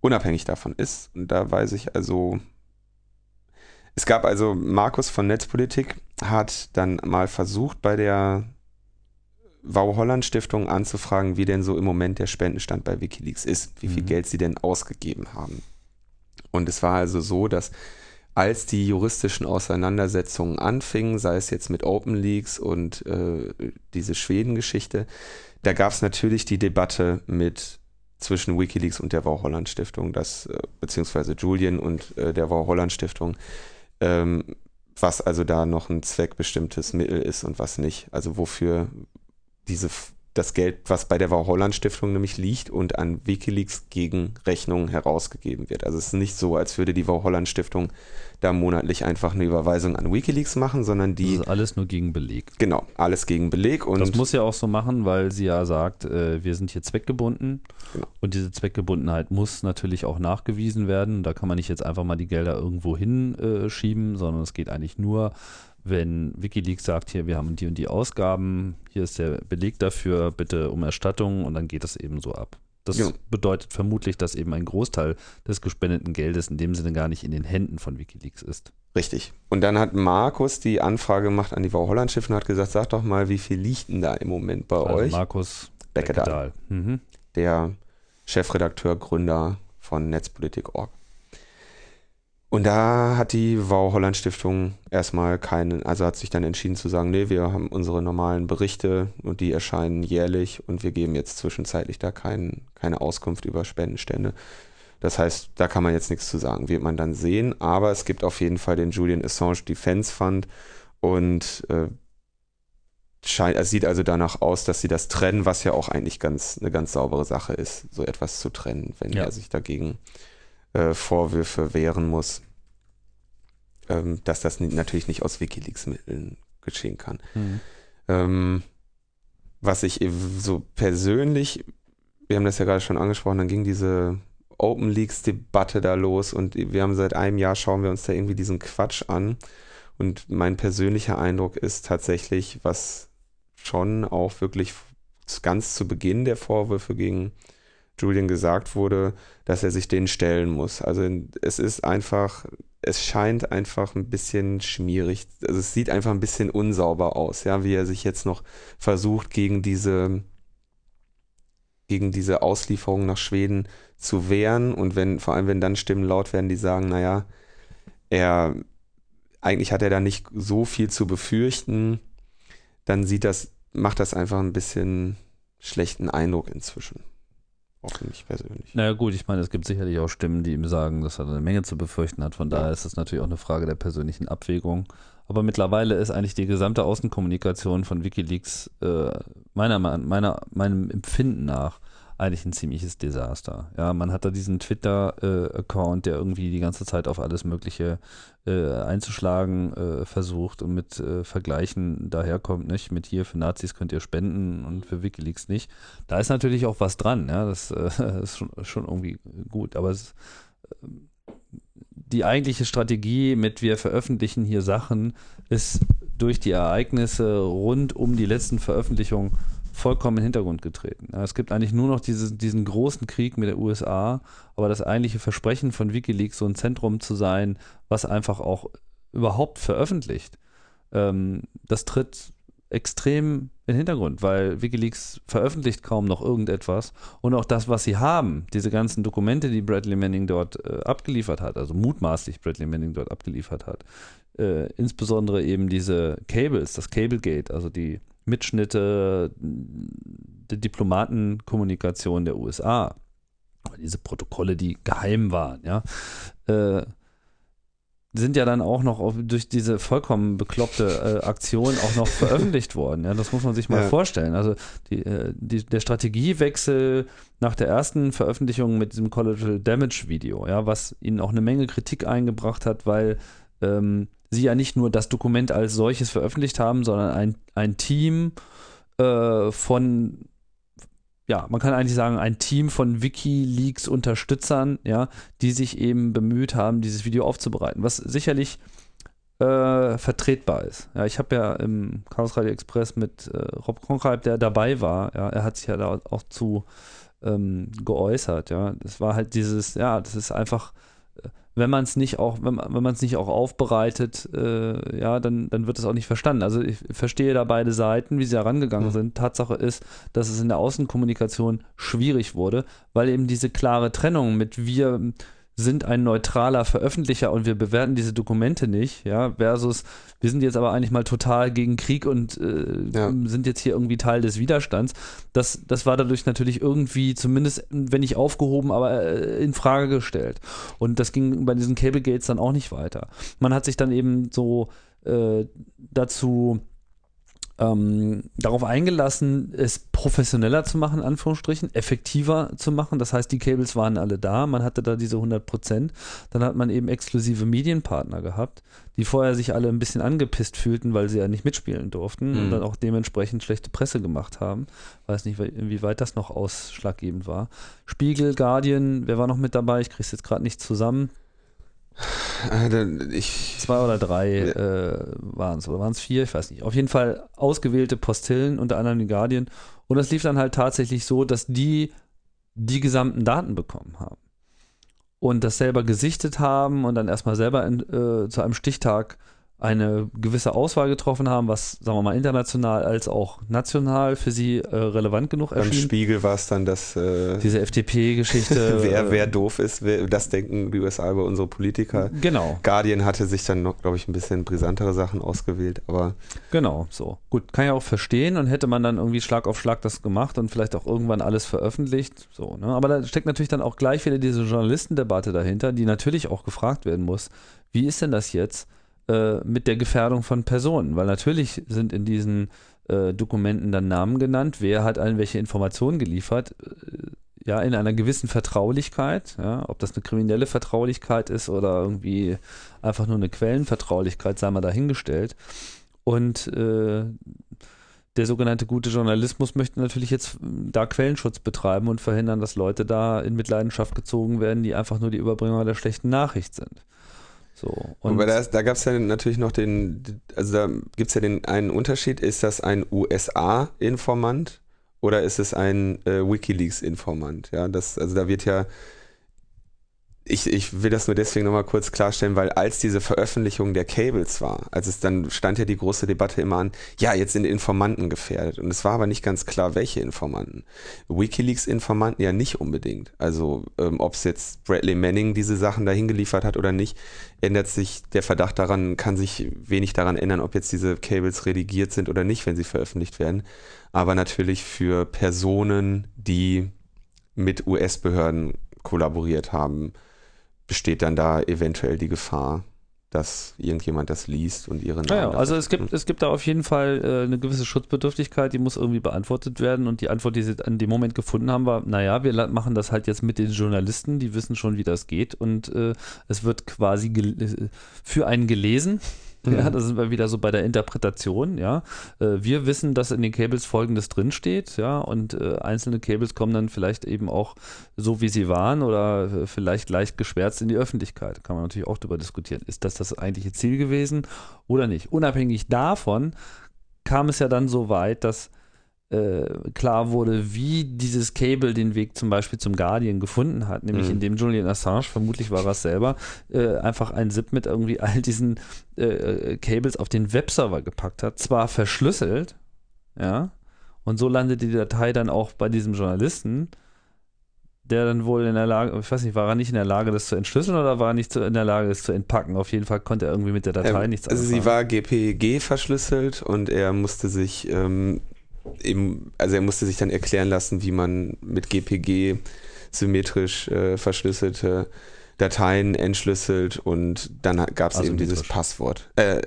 unabhängig davon ist. Und da weiß ich also, es gab also Markus von Netzpolitik hat dann mal versucht, bei der Wow Holland Stiftung anzufragen, wie denn so im Moment der Spendenstand bei Wikileaks ist, wie viel mhm. Geld sie denn ausgegeben haben. Und es war also so, dass als die juristischen Auseinandersetzungen anfingen, sei es jetzt mit Open Leaks und äh, diese Schweden-Geschichte, da gab es natürlich die Debatte mit zwischen Wikileaks und der Wow Holland Stiftung, das, äh, beziehungsweise Julian und äh, der Wow Holland Stiftung, ähm, was also da noch ein zweckbestimmtes Mittel ist und was nicht. Also wofür diese, das Geld, was bei der Holland Stiftung nämlich liegt und an Wikileaks gegen Rechnungen herausgegeben wird. Also es ist nicht so, als würde die Holland Stiftung da monatlich einfach eine Überweisung an Wikileaks machen, sondern die.
Das ist alles nur gegen Beleg.
Genau, alles gegen Beleg. Und
das muss ja auch so machen, weil sie ja sagt, äh, wir sind hier zweckgebunden. Genau. Und diese Zweckgebundenheit muss natürlich auch nachgewiesen werden. Da kann man nicht jetzt einfach mal die Gelder irgendwo hinschieben, äh, sondern es geht eigentlich nur wenn Wikileaks sagt, hier, wir haben die und die Ausgaben, hier ist der Beleg dafür, bitte um Erstattung und dann geht das eben so ab. Das ja. bedeutet vermutlich, dass eben ein Großteil des gespendeten Geldes in dem Sinne gar nicht in den Händen von Wikileaks ist.
Richtig. Und dann hat Markus die Anfrage gemacht an die Wow Holland Schiff und hat gesagt, sag doch mal, wie viel liegt denn da im Moment bei also euch?
Markus Beckedahl,
mhm. der Chefredakteur, Gründer von Netzpolitik.org. Und da hat die Wow Holland Stiftung erstmal keinen, also hat sich dann entschieden zu sagen, nee, wir haben unsere normalen Berichte und die erscheinen jährlich und wir geben jetzt zwischenzeitlich da kein, keine Auskunft über Spendenstände. Das heißt, da kann man jetzt nichts zu sagen, wird man dann sehen. Aber es gibt auf jeden Fall den Julian Assange Defense Fund und äh, scheint, es sieht also danach aus, dass sie das trennen, was ja auch eigentlich ganz eine ganz saubere Sache ist, so etwas zu trennen, wenn ja. er sich dagegen äh, Vorwürfe wehren muss, ähm, dass das natürlich nicht aus Wikileaks-Mitteln geschehen kann. Mhm. Ähm, was ich so persönlich, wir haben das ja gerade schon angesprochen, dann ging diese Open Leaks-Debatte da los und wir haben seit einem Jahr schauen wir uns da irgendwie diesen Quatsch an. Und mein persönlicher Eindruck ist tatsächlich, was schon auch wirklich ganz zu Beginn der Vorwürfe gegen Julian gesagt wurde, dass er sich denen stellen muss. Also es ist einfach, es scheint einfach ein bisschen schmierig. Also es sieht einfach ein bisschen unsauber aus, ja, wie er sich jetzt noch versucht, gegen diese, gegen diese Auslieferung nach Schweden zu wehren. Und wenn, vor allem wenn dann Stimmen laut werden, die sagen, naja, er, eigentlich hat er da nicht so viel zu befürchten, dann sieht das, macht das einfach ein bisschen schlechten Eindruck inzwischen. Auch für mich persönlich.
Naja gut, ich meine, es gibt sicherlich auch Stimmen, die ihm sagen, dass er eine Menge zu befürchten hat. Von daher ist es natürlich auch eine Frage der persönlichen Abwägung. Aber mittlerweile ist eigentlich die gesamte Außenkommunikation von Wikileaks äh, meiner, meiner, meinem Empfinden nach eigentlich ein ziemliches Desaster. Ja, man hat da diesen Twitter-Account, der irgendwie die ganze Zeit auf alles Mögliche äh, einzuschlagen äh, versucht und mit äh, Vergleichen daherkommt, nicht? Mit hier für Nazis könnt ihr spenden und für Wikileaks nicht. Da ist natürlich auch was dran, ja, das äh, ist schon, schon, irgendwie gut, aber es, äh, die eigentliche Strategie mit wir veröffentlichen hier Sachen ist durch die Ereignisse rund um die letzten Veröffentlichungen vollkommen in den Hintergrund getreten. Es gibt eigentlich nur noch diese, diesen großen Krieg mit der USA, aber das eigentliche Versprechen von Wikileaks, so ein Zentrum zu sein, was einfach auch überhaupt veröffentlicht, ähm, das tritt extrem in den Hintergrund, weil Wikileaks veröffentlicht kaum noch irgendetwas und auch das, was sie haben, diese ganzen Dokumente, die Bradley Manning dort äh, abgeliefert hat, also mutmaßlich Bradley Manning dort abgeliefert hat, äh, insbesondere eben diese Cables, das Cablegate, also die Mitschnitte der Diplomatenkommunikation der USA, diese Protokolle, die geheim waren, ja, äh, sind ja dann auch noch auf, durch diese vollkommen bekloppte äh, Aktion auch noch veröffentlicht worden. Ja, das muss man sich mal ja. vorstellen. Also die, äh, die, der Strategiewechsel nach der ersten Veröffentlichung mit diesem Collateral Damage Video, ja, was ihnen auch eine Menge Kritik eingebracht hat, weil ähm, sie ja nicht nur das Dokument als solches veröffentlicht haben, sondern ein, ein Team äh, von, ja, man kann eigentlich sagen, ein Team von WikiLeaks-Unterstützern, ja, die sich eben bemüht haben, dieses Video aufzubereiten, was sicherlich äh, vertretbar ist. Ja, ich habe ja im Chaos Radio Express mit äh, Rob Kronkreib, der dabei war, ja, er hat sich ja da auch zu ähm, geäußert, ja. Das war halt dieses, ja, das ist einfach wenn man es nicht auch, wenn, wenn man es nicht auch aufbereitet, äh, ja, dann, dann wird es auch nicht verstanden. Also ich verstehe da beide Seiten, wie sie herangegangen mhm. sind. Tatsache ist, dass es in der Außenkommunikation schwierig wurde, weil eben diese klare Trennung mit wir sind ein neutraler Veröffentlicher und wir bewerten diese Dokumente nicht, ja, versus wir sind jetzt aber eigentlich mal total gegen Krieg und äh, ja. sind jetzt hier irgendwie Teil des Widerstands. Das, das war dadurch natürlich irgendwie, zumindest wenn nicht aufgehoben, aber äh, in Frage gestellt. Und das ging bei diesen Cable Gates dann auch nicht weiter. Man hat sich dann eben so äh, dazu ähm, darauf eingelassen, es professioneller zu machen, in Anführungsstrichen, effektiver zu machen. Das heißt, die Cables waren alle da, man hatte da diese 100 Prozent. Dann hat man eben exklusive Medienpartner gehabt, die vorher sich alle ein bisschen angepisst fühlten, weil sie ja nicht mitspielen durften mhm. und dann auch dementsprechend schlechte Presse gemacht haben. Weiß nicht, inwieweit das noch ausschlaggebend war. Spiegel, Guardian, wer war noch mit dabei? Ich kriege es jetzt gerade nicht zusammen. Äh, ich, Zwei oder drei äh, waren es, oder waren es vier? Ich weiß nicht. Auf jeden Fall ausgewählte Postillen, unter anderem die Guardian. Und das lief dann halt tatsächlich so, dass die die gesamten Daten bekommen haben. Und das selber gesichtet haben und dann erstmal selber in, äh, zu einem Stichtag eine gewisse Auswahl getroffen haben, was, sagen wir mal, international als auch national für sie äh, relevant genug erschien. Beim
Spiegel war es dann das...
Äh, Diese FDP-Geschichte.
wer, wer doof ist, wer, das denken die USA über unsere Politiker.
Genau.
Guardian hatte sich dann noch, glaube ich, ein bisschen brisantere Sachen ausgewählt, aber...
Genau, so. Gut, kann ja auch verstehen und hätte man dann irgendwie Schlag auf Schlag das gemacht und vielleicht auch irgendwann alles veröffentlicht, so, ne? Aber da steckt natürlich dann auch gleich wieder diese Journalistendebatte dahinter, die natürlich auch gefragt werden muss, wie ist denn das jetzt? Äh, mit der Gefährdung von Personen, weil natürlich sind in diesen äh, Dokumenten dann Namen genannt, wer hat allen welche Informationen geliefert, äh, ja, in einer gewissen Vertraulichkeit, ja, ob das eine kriminelle Vertraulichkeit ist oder irgendwie einfach nur eine Quellenvertraulichkeit, sei mal dahingestellt. Und äh, der sogenannte gute Journalismus möchte natürlich jetzt da Quellenschutz betreiben und verhindern, dass Leute da in Mitleidenschaft gezogen werden, die einfach nur die Überbringer der schlechten Nachricht sind. So,
und Aber da, da gab es ja natürlich noch den, also da gibt es ja den einen Unterschied, ist das ein USA-Informant oder ist es ein äh, Wikileaks-Informant? Ja, das, also da wird ja ich, ich will das nur deswegen nochmal kurz klarstellen, weil als diese Veröffentlichung der Cables war, als es dann stand ja die große Debatte immer an, ja, jetzt sind Informanten gefährdet. Und es war aber nicht ganz klar, welche Informanten. Wikileaks-Informanten ja nicht unbedingt. Also ähm, ob es jetzt Bradley Manning diese Sachen dahin geliefert hat oder nicht, ändert sich der Verdacht daran, kann sich wenig daran ändern, ob jetzt diese Cables redigiert sind oder nicht, wenn sie veröffentlicht werden. Aber natürlich für Personen, die mit US-Behörden kollaboriert haben, besteht dann da eventuell die Gefahr, dass irgendjemand das liest und ihre
Namen. Ja, ja. also es gibt, es gibt da auf jeden Fall äh, eine gewisse Schutzbedürftigkeit, die muss irgendwie beantwortet werden und die Antwort, die sie an dem Moment gefunden haben, war, naja, wir machen das halt jetzt mit den Journalisten, die wissen schon, wie das geht und äh, es wird quasi für einen gelesen ja, mhm. da sind wir wieder so bei der Interpretation, ja. Äh, wir wissen, dass in den Cables folgendes drinsteht, ja, und äh, einzelne Cables kommen dann vielleicht eben auch so, wie sie waren oder äh, vielleicht leicht geschwärzt in die Öffentlichkeit. Kann man natürlich auch darüber diskutieren. Ist das das eigentliche Ziel gewesen oder nicht? Unabhängig davon kam es ja dann so weit, dass äh, klar wurde, wie dieses Cable den Weg zum Beispiel zum Guardian gefunden hat, nämlich mhm. indem Julian Assange, vermutlich war er es selber, äh, einfach ein ZIP mit irgendwie all diesen äh, äh, Cables auf den Webserver gepackt hat, zwar verschlüsselt, ja, und so landet die Datei dann auch bei diesem Journalisten, der dann wohl in der Lage, ich weiß nicht, war er nicht in der Lage, das zu entschlüsseln oder war er nicht in der Lage, das zu entpacken? Auf jeden Fall konnte er irgendwie mit der Datei ähm, nichts
Also sie war GPG verschlüsselt und er musste sich ähm, eben, also er musste sich dann erklären lassen, wie man mit GPG symmetrisch äh, verschlüsselte Dateien entschlüsselt und dann gab es eben dieses Passwort. Äh,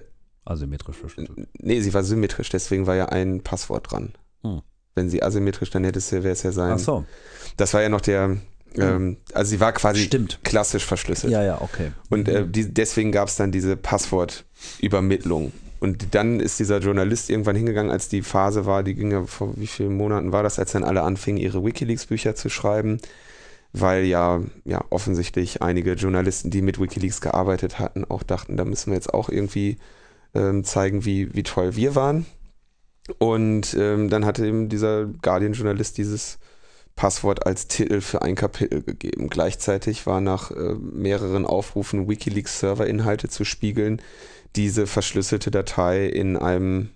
asymmetrisch verschlüsselt.
Nee, sie war symmetrisch, deswegen war ja ein Passwort dran. Hm. Wenn sie asymmetrisch, dann hätte es ja, wäre es ja sein. Ach so. Das war ja noch der, hm. ähm, also sie war quasi
Stimmt.
klassisch verschlüsselt.
Ja, ja, okay.
Und äh, die, deswegen gab es dann diese Passwortübermittlung. Und dann ist dieser Journalist irgendwann hingegangen, als die Phase war, die ging ja vor wie vielen Monaten war das, als dann alle anfingen, ihre Wikileaks-Bücher zu schreiben, weil ja, ja offensichtlich einige Journalisten, die mit Wikileaks gearbeitet hatten, auch dachten, da müssen wir jetzt auch irgendwie ähm, zeigen, wie, wie toll wir waren. Und ähm, dann hatte eben dieser Guardian-Journalist dieses Passwort als Titel für ein Kapitel gegeben. Gleichzeitig war nach äh, mehreren Aufrufen Wikileaks-Server-Inhalte zu spiegeln, diese verschlüsselte Datei in einem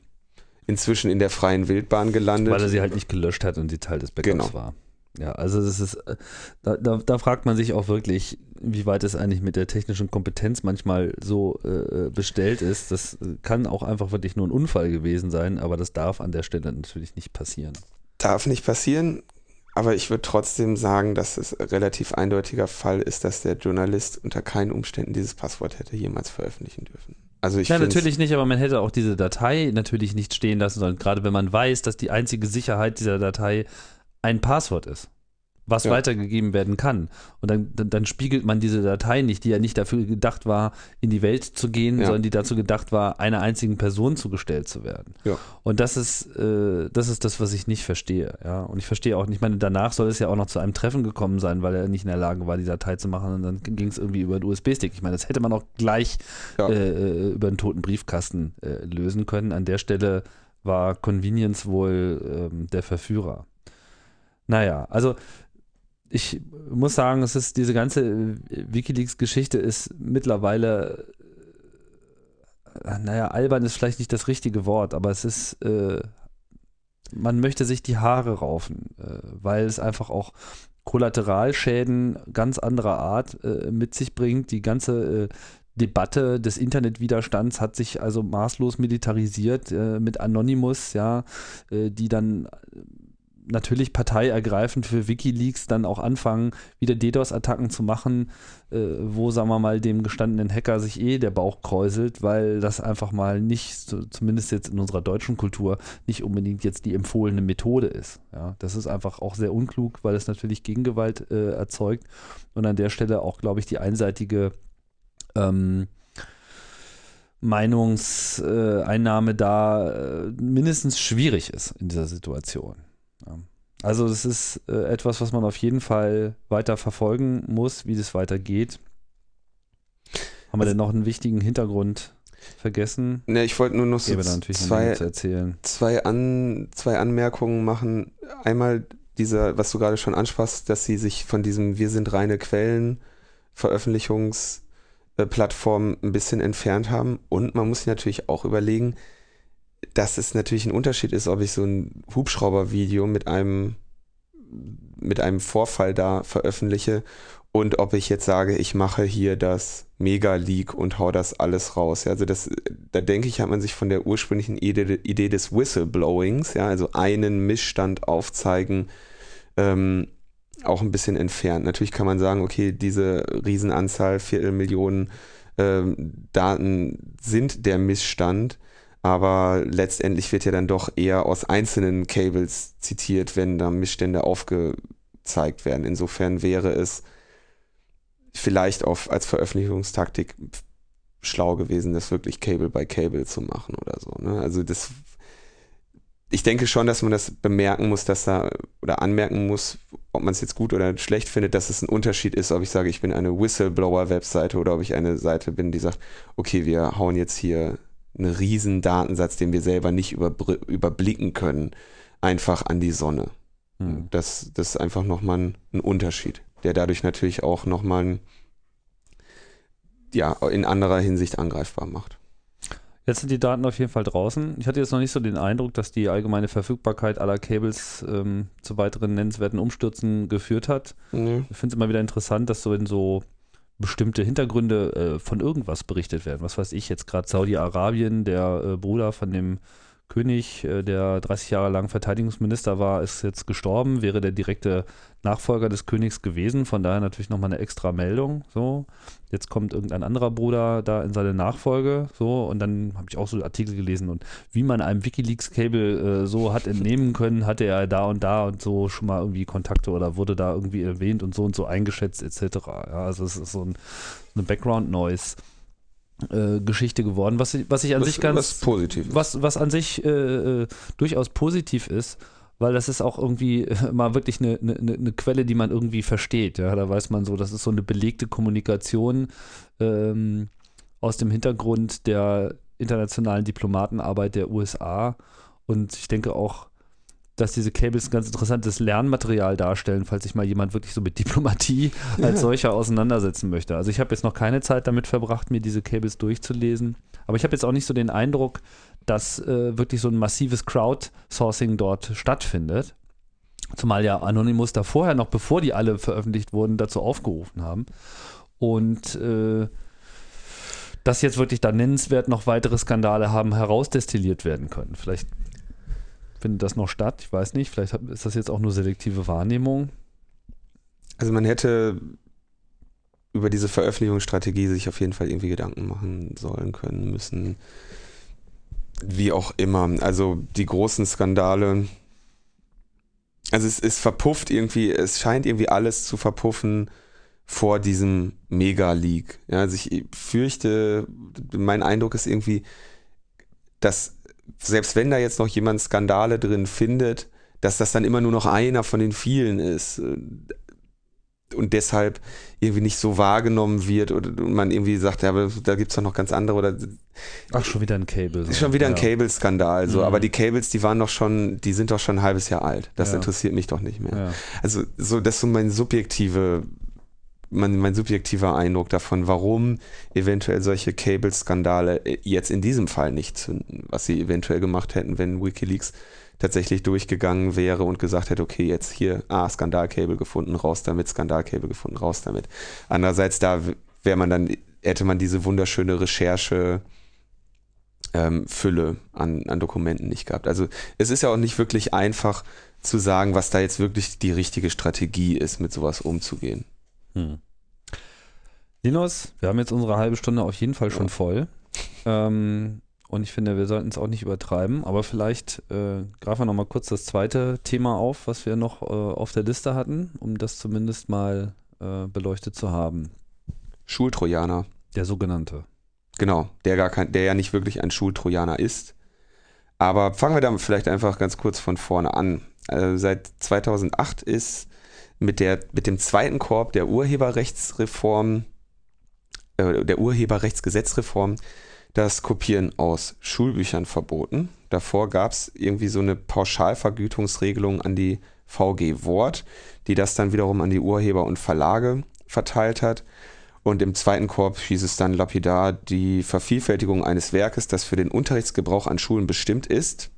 inzwischen in der freien Wildbahn gelandet.
Weil er sie halt nicht gelöscht hat und sie Teil des Backups genau. war. Ja, also das ist, äh, da, da, da, fragt man sich auch wirklich, wie weit es eigentlich mit der technischen Kompetenz manchmal so äh, bestellt ist. Das kann auch einfach wirklich nur ein Unfall gewesen sein, aber das darf an der Stelle natürlich nicht passieren.
Darf nicht passieren, aber ich würde trotzdem sagen, dass es ein relativ eindeutiger Fall ist, dass der Journalist unter keinen Umständen dieses Passwort hätte jemals veröffentlichen dürfen.
Also ich ja, natürlich nicht, aber man hätte auch diese Datei natürlich nicht stehen lassen sollen, gerade wenn man weiß, dass die einzige Sicherheit dieser Datei ein Passwort ist was ja. weitergegeben werden kann. Und dann, dann, dann, spiegelt man diese Datei nicht, die ja nicht dafür gedacht war, in die Welt zu gehen, ja. sondern die dazu gedacht war, einer einzigen Person zugestellt zu werden. Ja. Und das ist, äh, das ist das, was ich nicht verstehe. Ja? Und ich verstehe auch nicht, ich meine, danach soll es ja auch noch zu einem Treffen gekommen sein, weil er nicht in der Lage war, die Datei zu machen. Und dann ging es irgendwie über einen USB-Stick. Ich meine, das hätte man auch gleich äh, äh, über einen toten Briefkasten äh, lösen können. An der Stelle war Convenience wohl ähm, der Verführer. Naja, also ich muss sagen, es ist diese ganze äh, WikiLeaks-Geschichte ist mittlerweile, äh, naja, albern ist vielleicht nicht das richtige Wort, aber es ist, äh, man möchte sich die Haare raufen, äh, weil es einfach auch Kollateralschäden ganz anderer Art äh, mit sich bringt. Die ganze äh, Debatte des Internetwiderstands hat sich also maßlos militarisiert mit Anonymous, ja, die dann natürlich parteiergreifend für Wikileaks dann auch anfangen, wieder DDoS-Attacken zu machen, äh, wo, sagen wir mal, dem gestandenen Hacker sich eh der Bauch kräuselt, weil das einfach mal nicht, so, zumindest jetzt in unserer deutschen Kultur, nicht unbedingt jetzt die empfohlene Methode ist. Ja, das ist einfach auch sehr unklug, weil es natürlich Gegengewalt äh, erzeugt und an der Stelle auch, glaube ich, die einseitige ähm, Meinungseinnahme da äh, mindestens schwierig ist in dieser Situation. Ja. Also es ist äh, etwas, was man auf jeden Fall weiter verfolgen muss, wie das weitergeht. Haben wir also, denn noch einen wichtigen Hintergrund vergessen?
Ne, ich wollte nur noch so zwei, Zwei, An, zwei Anmerkungen machen. Einmal dieser, was du gerade schon ansprachst, dass sie sich von diesem Wir sind reine Quellen Veröffentlichungsplattform ein bisschen entfernt haben. Und man muss sich natürlich auch überlegen, dass es natürlich ein Unterschied ist, ob ich so ein Hubschraubervideo mit einem mit einem Vorfall da veröffentliche und ob ich jetzt sage, ich mache hier das Mega-Leak und hau das alles raus. Also das, da denke ich, hat man sich von der ursprünglichen Idee, Idee des Whistleblowings, ja, also einen Missstand aufzeigen, ähm, auch ein bisschen entfernt. Natürlich kann man sagen, okay, diese Riesenanzahl, Viertelmillionen ähm, Daten sind der Missstand, aber letztendlich wird ja dann doch eher aus einzelnen Cables zitiert, wenn da Missstände aufgezeigt werden. Insofern wäre es vielleicht auch als Veröffentlichungstaktik schlau gewesen, das wirklich Cable by Cable zu machen oder so. Ne? Also das, ich denke schon, dass man das bemerken muss, dass da oder anmerken muss, ob man es jetzt gut oder schlecht findet, dass es ein Unterschied ist, ob ich sage, ich bin eine Whistleblower-Webseite oder ob ich eine Seite bin, die sagt, okay, wir hauen jetzt hier einen riesen Datensatz, den wir selber nicht überblicken können, einfach an die Sonne. Hm. Das, das ist einfach nochmal ein, ein Unterschied, der dadurch natürlich auch nochmal ein ja, in anderer Hinsicht angreifbar macht.
Jetzt sind die Daten auf jeden Fall draußen. Ich hatte jetzt noch nicht so den Eindruck, dass die allgemeine Verfügbarkeit aller Cables ähm, zu weiteren nennenswerten Umstürzen geführt hat. Nee. Ich finde es immer wieder interessant, dass so in so bestimmte Hintergründe äh, von irgendwas berichtet werden. Was weiß ich jetzt gerade Saudi-Arabien, der äh, Bruder von dem König, äh, der 30 Jahre lang Verteidigungsminister war, ist jetzt gestorben, wäre der direkte Nachfolger des Königs gewesen. Von daher natürlich nochmal eine extra Meldung. So, jetzt kommt irgendein anderer Bruder da in seine Nachfolge. So, und dann habe ich auch so Artikel gelesen und wie man einem WikiLeaks-Cable äh, so hat entnehmen können, hatte er da und da und so schon mal irgendwie Kontakte oder wurde da irgendwie erwähnt und so und so eingeschätzt etc. Ja, also es ist so ein, eine Background-Noise. Äh, Geschichte geworden, was, was ich an was, sich ganz
was positiv
was was an sich äh, äh, durchaus positiv ist, weil das ist auch irgendwie mal wirklich eine, eine, eine, Quelle, die man irgendwie versteht. Ja, da weiß man so, das ist so eine belegte Kommunikation ähm, aus dem Hintergrund der internationalen Diplomatenarbeit der USA und ich denke auch dass diese Cables ein ganz interessantes Lernmaterial darstellen, falls sich mal jemand wirklich so mit Diplomatie als solcher auseinandersetzen möchte. Also ich habe jetzt noch keine Zeit damit verbracht, mir diese Cables durchzulesen, aber ich habe jetzt auch nicht so den Eindruck, dass äh, wirklich so ein massives Crowdsourcing dort stattfindet. Zumal ja Anonymous da vorher noch, bevor die alle veröffentlicht wurden, dazu aufgerufen haben. Und äh, dass jetzt wirklich da nennenswert noch weitere Skandale haben herausdestilliert werden können. Vielleicht findet das noch statt? Ich weiß nicht. Vielleicht ist das jetzt auch nur selektive Wahrnehmung.
Also man hätte über diese Veröffentlichungsstrategie sich auf jeden Fall irgendwie Gedanken machen sollen können müssen. Wie auch immer. Also die großen Skandale. Also es ist verpufft irgendwie, es scheint irgendwie alles zu verpuffen vor diesem Mega-Leak. Ja, also ich fürchte, mein Eindruck ist irgendwie, dass selbst wenn da jetzt noch jemand Skandale drin findet, dass das dann immer nur noch einer von den vielen ist äh, und deshalb irgendwie nicht so wahrgenommen wird oder man irgendwie sagt, ja, aber da gibt es doch noch ganz andere oder
Ach, schon wieder ein Cable. So.
Schon wieder ein ja. Cable-Skandal. So. Mhm. Aber die Cables, die waren doch schon, die sind doch schon ein halbes Jahr alt. Das ja. interessiert mich doch nicht mehr. Ja. Also, so, das ist so mein subjektive mein, mein subjektiver Eindruck davon, warum eventuell solche Cable-Skandale äh, jetzt in diesem Fall nicht zünden, was sie eventuell gemacht hätten, wenn Wikileaks tatsächlich durchgegangen wäre und gesagt hätte, okay, jetzt hier, ah, Skandalcable gefunden, raus damit, Skandalcable gefunden, raus damit. Andererseits, da wäre man dann, hätte man diese wunderschöne Recherche ähm, Fülle an, an Dokumenten nicht gehabt. Also es ist ja auch nicht wirklich einfach zu sagen, was da jetzt wirklich die richtige Strategie ist, mit sowas umzugehen. Hm.
Linus, wir haben jetzt unsere halbe Stunde auf jeden Fall schon voll. Ähm, und ich finde, wir sollten es auch nicht übertreiben, aber vielleicht äh, greifen wir nochmal kurz das zweite Thema auf, was wir noch äh, auf der Liste hatten, um das zumindest mal äh, beleuchtet zu haben.
Schultrojaner.
Der sogenannte.
Genau, der gar kein, der ja nicht wirklich ein Schultrojaner ist. Aber fangen wir damit vielleicht einfach ganz kurz von vorne an. Also seit 2008 ist mit, der, mit dem zweiten Korb der Urheberrechtsreform, äh, der Urheberrechtsgesetzreform, das Kopieren aus Schulbüchern verboten. Davor gab es irgendwie so eine Pauschalvergütungsregelung an die VG Wort, die das dann wiederum an die Urheber und Verlage verteilt hat. Und im zweiten Korb hieß es dann lapidar, die Vervielfältigung eines Werkes, das für den Unterrichtsgebrauch an Schulen bestimmt ist,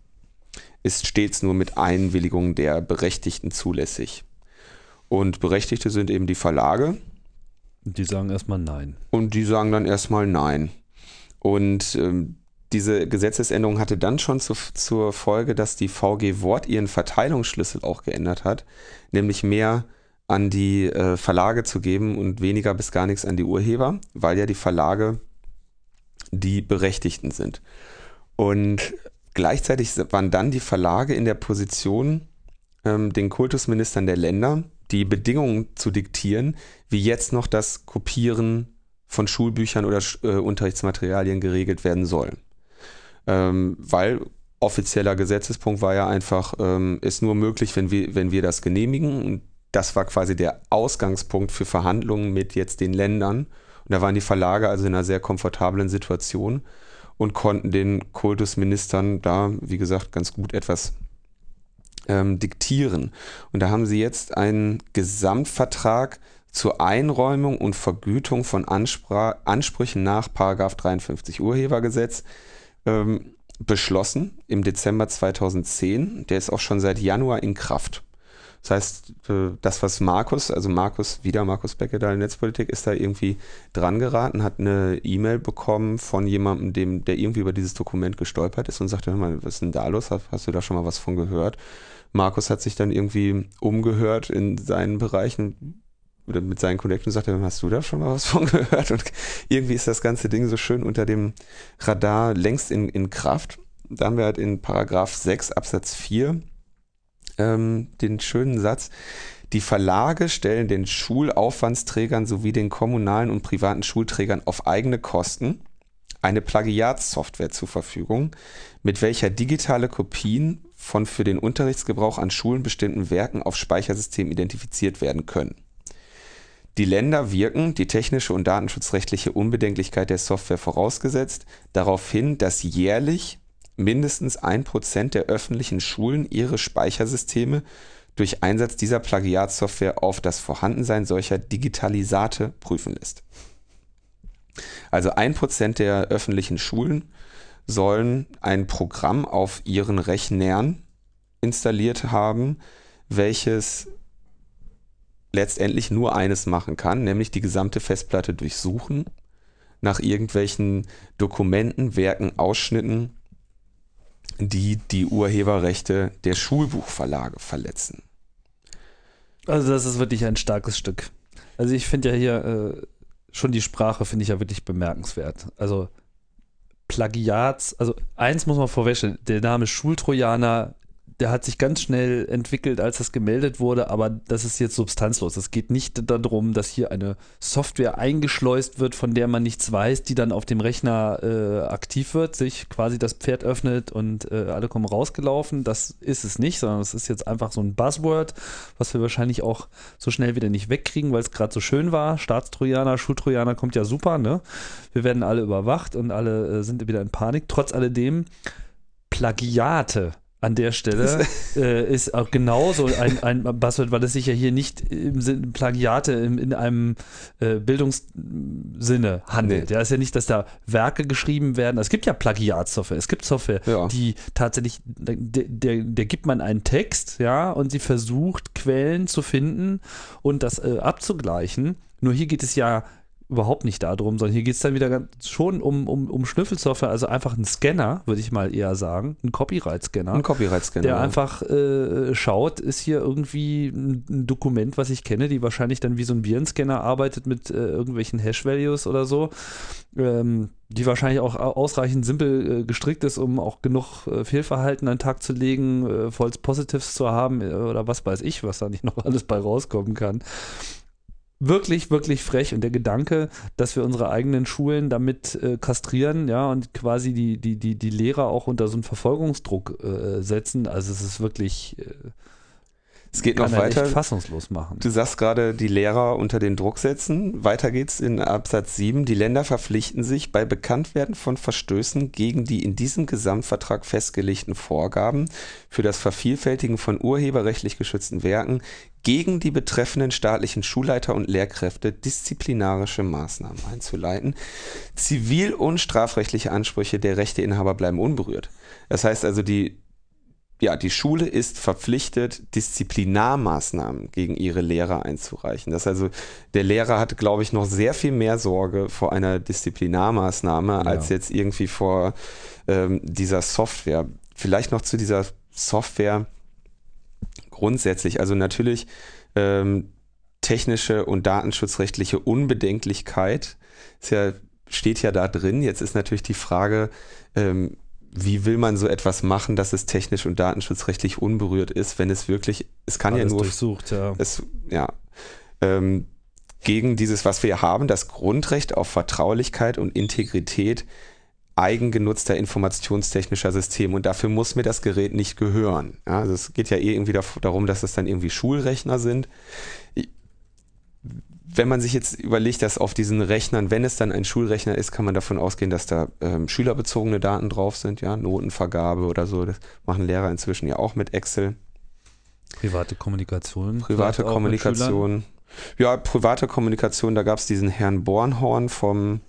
ist stets nur mit Einwilligung der Berechtigten zulässig. Und Berechtigte sind eben die Verlage.
Die sagen erstmal nein.
Und die sagen dann erstmal nein. Und ähm, diese Gesetzesänderung hatte dann schon zu, zur Folge, dass die VG Wort ihren Verteilungsschlüssel auch geändert hat, nämlich mehr an die äh, Verlage zu geben und weniger bis gar nichts an die Urheber, weil ja die Verlage die Berechtigten sind. Und gleichzeitig waren dann die Verlage in der Position, ähm, den Kultusministern der Länder die Bedingungen zu diktieren, wie jetzt noch das Kopieren von Schulbüchern oder äh, Unterrichtsmaterialien geregelt werden soll. Ähm, weil offizieller Gesetzespunkt war ja einfach, ähm, ist nur möglich, wenn wir, wenn wir das genehmigen. Und das war quasi der Ausgangspunkt für Verhandlungen mit jetzt den Ländern. Und da waren die Verlage also in einer sehr komfortablen Situation und konnten den Kultusministern da, wie gesagt, ganz gut etwas ähm, diktieren. Und da haben sie jetzt einen Gesamtvertrag zur Einräumung und Vergütung von Anspr Ansprüchen nach 53 Urhebergesetz ähm, beschlossen im Dezember 2010. Der ist auch schon seit Januar in Kraft. Das heißt, äh, das, was Markus, also Markus, wieder Markus Becker da in Netzpolitik, ist da irgendwie dran geraten, hat eine E-Mail bekommen von jemandem, dem, der irgendwie über dieses Dokument gestolpert ist und sagte, hör mal, was ist denn da los? Hast, hast du da schon mal was von gehört? Markus hat sich dann irgendwie umgehört in seinen Bereichen oder mit seinen Kollegen und sagte, hast du da schon mal was von gehört? Und irgendwie ist das ganze Ding so schön unter dem Radar längst in, in Kraft. Da haben wir halt in Paragraph 6 Absatz 4 ähm, den schönen Satz, die Verlage stellen den Schulaufwandsträgern sowie den kommunalen und privaten Schulträgern auf eigene Kosten eine Plagiatssoftware zur Verfügung, mit welcher digitale Kopien von für den Unterrichtsgebrauch an Schulen bestimmten Werken auf Speichersystemen identifiziert werden können. Die Länder wirken, die technische und datenschutzrechtliche Unbedenklichkeit der Software vorausgesetzt, darauf hin, dass jährlich mindestens ein Prozent der öffentlichen Schulen ihre Speichersysteme durch Einsatz dieser Plagiatsoftware auf das Vorhandensein solcher Digitalisate prüfen lässt. Also ein Prozent der öffentlichen Schulen sollen ein Programm auf ihren Rechnern installiert haben, welches letztendlich nur eines machen kann, nämlich die gesamte Festplatte durchsuchen, nach irgendwelchen Dokumenten, Werken, Ausschnitten, die die Urheberrechte der Schulbuchverlage verletzen.
Also das ist wirklich ein starkes Stück. Also ich finde ja hier äh, schon die Sprache finde ich ja wirklich bemerkenswert. Also Plagiats, also eins muss man vorwegstellen, der Name Schultrojaner der hat sich ganz schnell entwickelt, als das gemeldet wurde, aber das ist jetzt substanzlos. Es geht nicht darum, dass hier eine Software eingeschleust wird, von der man nichts weiß, die dann auf dem Rechner äh, aktiv wird, sich quasi das Pferd öffnet und äh, alle kommen rausgelaufen. Das ist es nicht, sondern es ist jetzt einfach so ein Buzzword, was wir wahrscheinlich auch so schnell wieder nicht wegkriegen, weil es gerade so schön war. Staatstrojaner, Schultrojaner kommt ja super, ne? Wir werden alle überwacht und alle äh, sind wieder in Panik. Trotz alledem Plagiate an der Stelle äh, ist auch genauso ein, ein Buzzword, weil es sich ja hier nicht im Sinne Plagiate im, in einem äh, Bildungssinne handelt. Nee. Ja, ist ja nicht, dass da Werke geschrieben werden. Es gibt ja Plagiatsoftware. Es gibt Software, ja. die tatsächlich, der, der, der, gibt man einen Text, ja, und sie versucht, Quellen zu finden und das äh, abzugleichen. Nur hier geht es ja überhaupt nicht darum, sondern hier geht es dann wieder ganz, schon um, um, um Schnüffelsoftware, also einfach ein Scanner, würde ich mal eher sagen, ein Copyright-Scanner.
Ein Copyright-Scanner.
Der ja. einfach äh, schaut, ist hier irgendwie ein, ein, Dokument, was ich kenne, die wahrscheinlich dann wie so ein Virenscanner arbeitet mit äh, irgendwelchen Hash-Values oder so, ähm, die wahrscheinlich auch ausreichend simpel äh, gestrickt ist, um auch genug äh, Fehlverhalten an den Tag zu legen, äh, False Positives zu haben äh, oder was weiß ich, was da nicht noch alles bei rauskommen kann wirklich, wirklich frech. Und der Gedanke, dass wir unsere eigenen Schulen damit äh, kastrieren, ja, und quasi die, die, die, die Lehrer auch unter so einen Verfolgungsdruck äh, setzen, also es ist wirklich. Äh,
es geht noch weiter.
fassungslos machen.
Du sagst gerade, die Lehrer unter den Druck setzen. Weiter geht's in Absatz 7. Die Länder verpflichten sich bei Bekanntwerden von Verstößen gegen die in diesem Gesamtvertrag festgelegten Vorgaben für das Vervielfältigen von urheberrechtlich geschützten Werken gegen die betreffenden staatlichen Schulleiter und Lehrkräfte disziplinarische Maßnahmen einzuleiten. Zivil- und strafrechtliche Ansprüche der Rechteinhaber bleiben unberührt. Das heißt also, die ja, die Schule ist verpflichtet, Disziplinarmaßnahmen gegen ihre Lehrer einzureichen. Das also, der Lehrer hat, glaube ich, noch sehr viel mehr Sorge vor einer Disziplinarmaßnahme ja. als jetzt irgendwie vor ähm, dieser Software. Vielleicht noch zu dieser Software grundsätzlich. Also natürlich ähm, technische und datenschutzrechtliche Unbedenklichkeit ist ja steht ja da drin. Jetzt ist natürlich die Frage, ähm, wie will man so etwas machen, dass es technisch und datenschutzrechtlich unberührt ist, wenn es wirklich, es kann Alles ja nur.
Durchsucht, ja.
Es, ja. Ähm, gegen dieses, was wir haben, das Grundrecht auf Vertraulichkeit und Integrität eigengenutzter informationstechnischer Systeme. Und dafür muss mir das Gerät nicht gehören. Ja, also es geht ja eh irgendwie darum, dass es dann irgendwie Schulrechner sind. Wenn man sich jetzt überlegt, dass auf diesen Rechnern, wenn es dann ein Schulrechner ist, kann man davon ausgehen, dass da ähm, schülerbezogene Daten drauf sind, ja, Notenvergabe oder so. Das machen Lehrer inzwischen ja auch mit Excel.
Private Kommunikation.
Private Kommunikation. Ja, private Kommunikation, da gab es diesen Herrn Bornhorn vom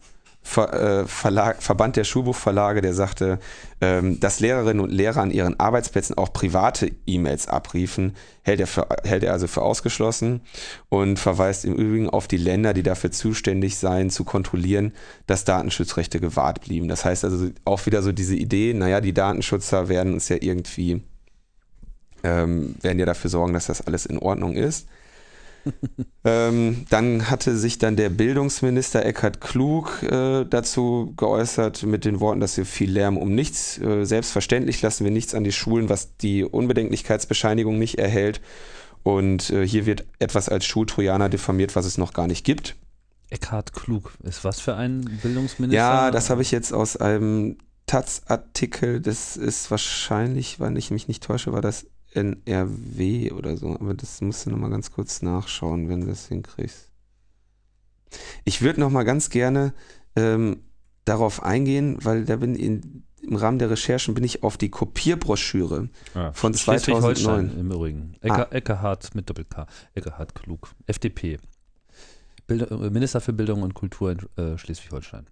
Ver, äh, Verlag, Verband der Schulbuchverlage, der sagte, ähm, dass Lehrerinnen und Lehrer an ihren Arbeitsplätzen auch private E-Mails abriefen, hält er, für, hält er also für ausgeschlossen und verweist im Übrigen auf die Länder, die dafür zuständig seien, zu kontrollieren, dass Datenschutzrechte gewahrt blieben. Das heißt also auch wieder so diese Idee, naja, die Datenschützer werden uns ja irgendwie, ähm, werden ja dafür sorgen, dass das alles in Ordnung ist ähm, dann hatte sich dann der Bildungsminister Eckhard Klug äh, dazu geäußert mit den Worten, dass wir viel Lärm um nichts. Äh, selbstverständlich lassen wir nichts an die Schulen, was die Unbedenklichkeitsbescheinigung nicht erhält. Und äh, hier wird etwas als Schultrojaner diffamiert, was es noch gar nicht gibt.
Eckhard Klug ist was für ein Bildungsminister?
Ja, das habe ich jetzt aus einem Taz-Artikel. Das ist wahrscheinlich, wenn ich mich nicht täusche, war das NRW oder so, aber das musst du nochmal ganz kurz nachschauen, wenn du das hinkriegst. Ich würde nochmal ganz gerne ähm, darauf eingehen, weil da bin in, im Rahmen der Recherchen bin ich auf die Kopierbroschüre ah, von 2009
im Übrigen. Ecker, ah. Eckerhard mit Doppel-K. Eckerhard Klug. FDP. Bild, äh, Minister für Bildung und Kultur in äh, Schleswig-Holstein.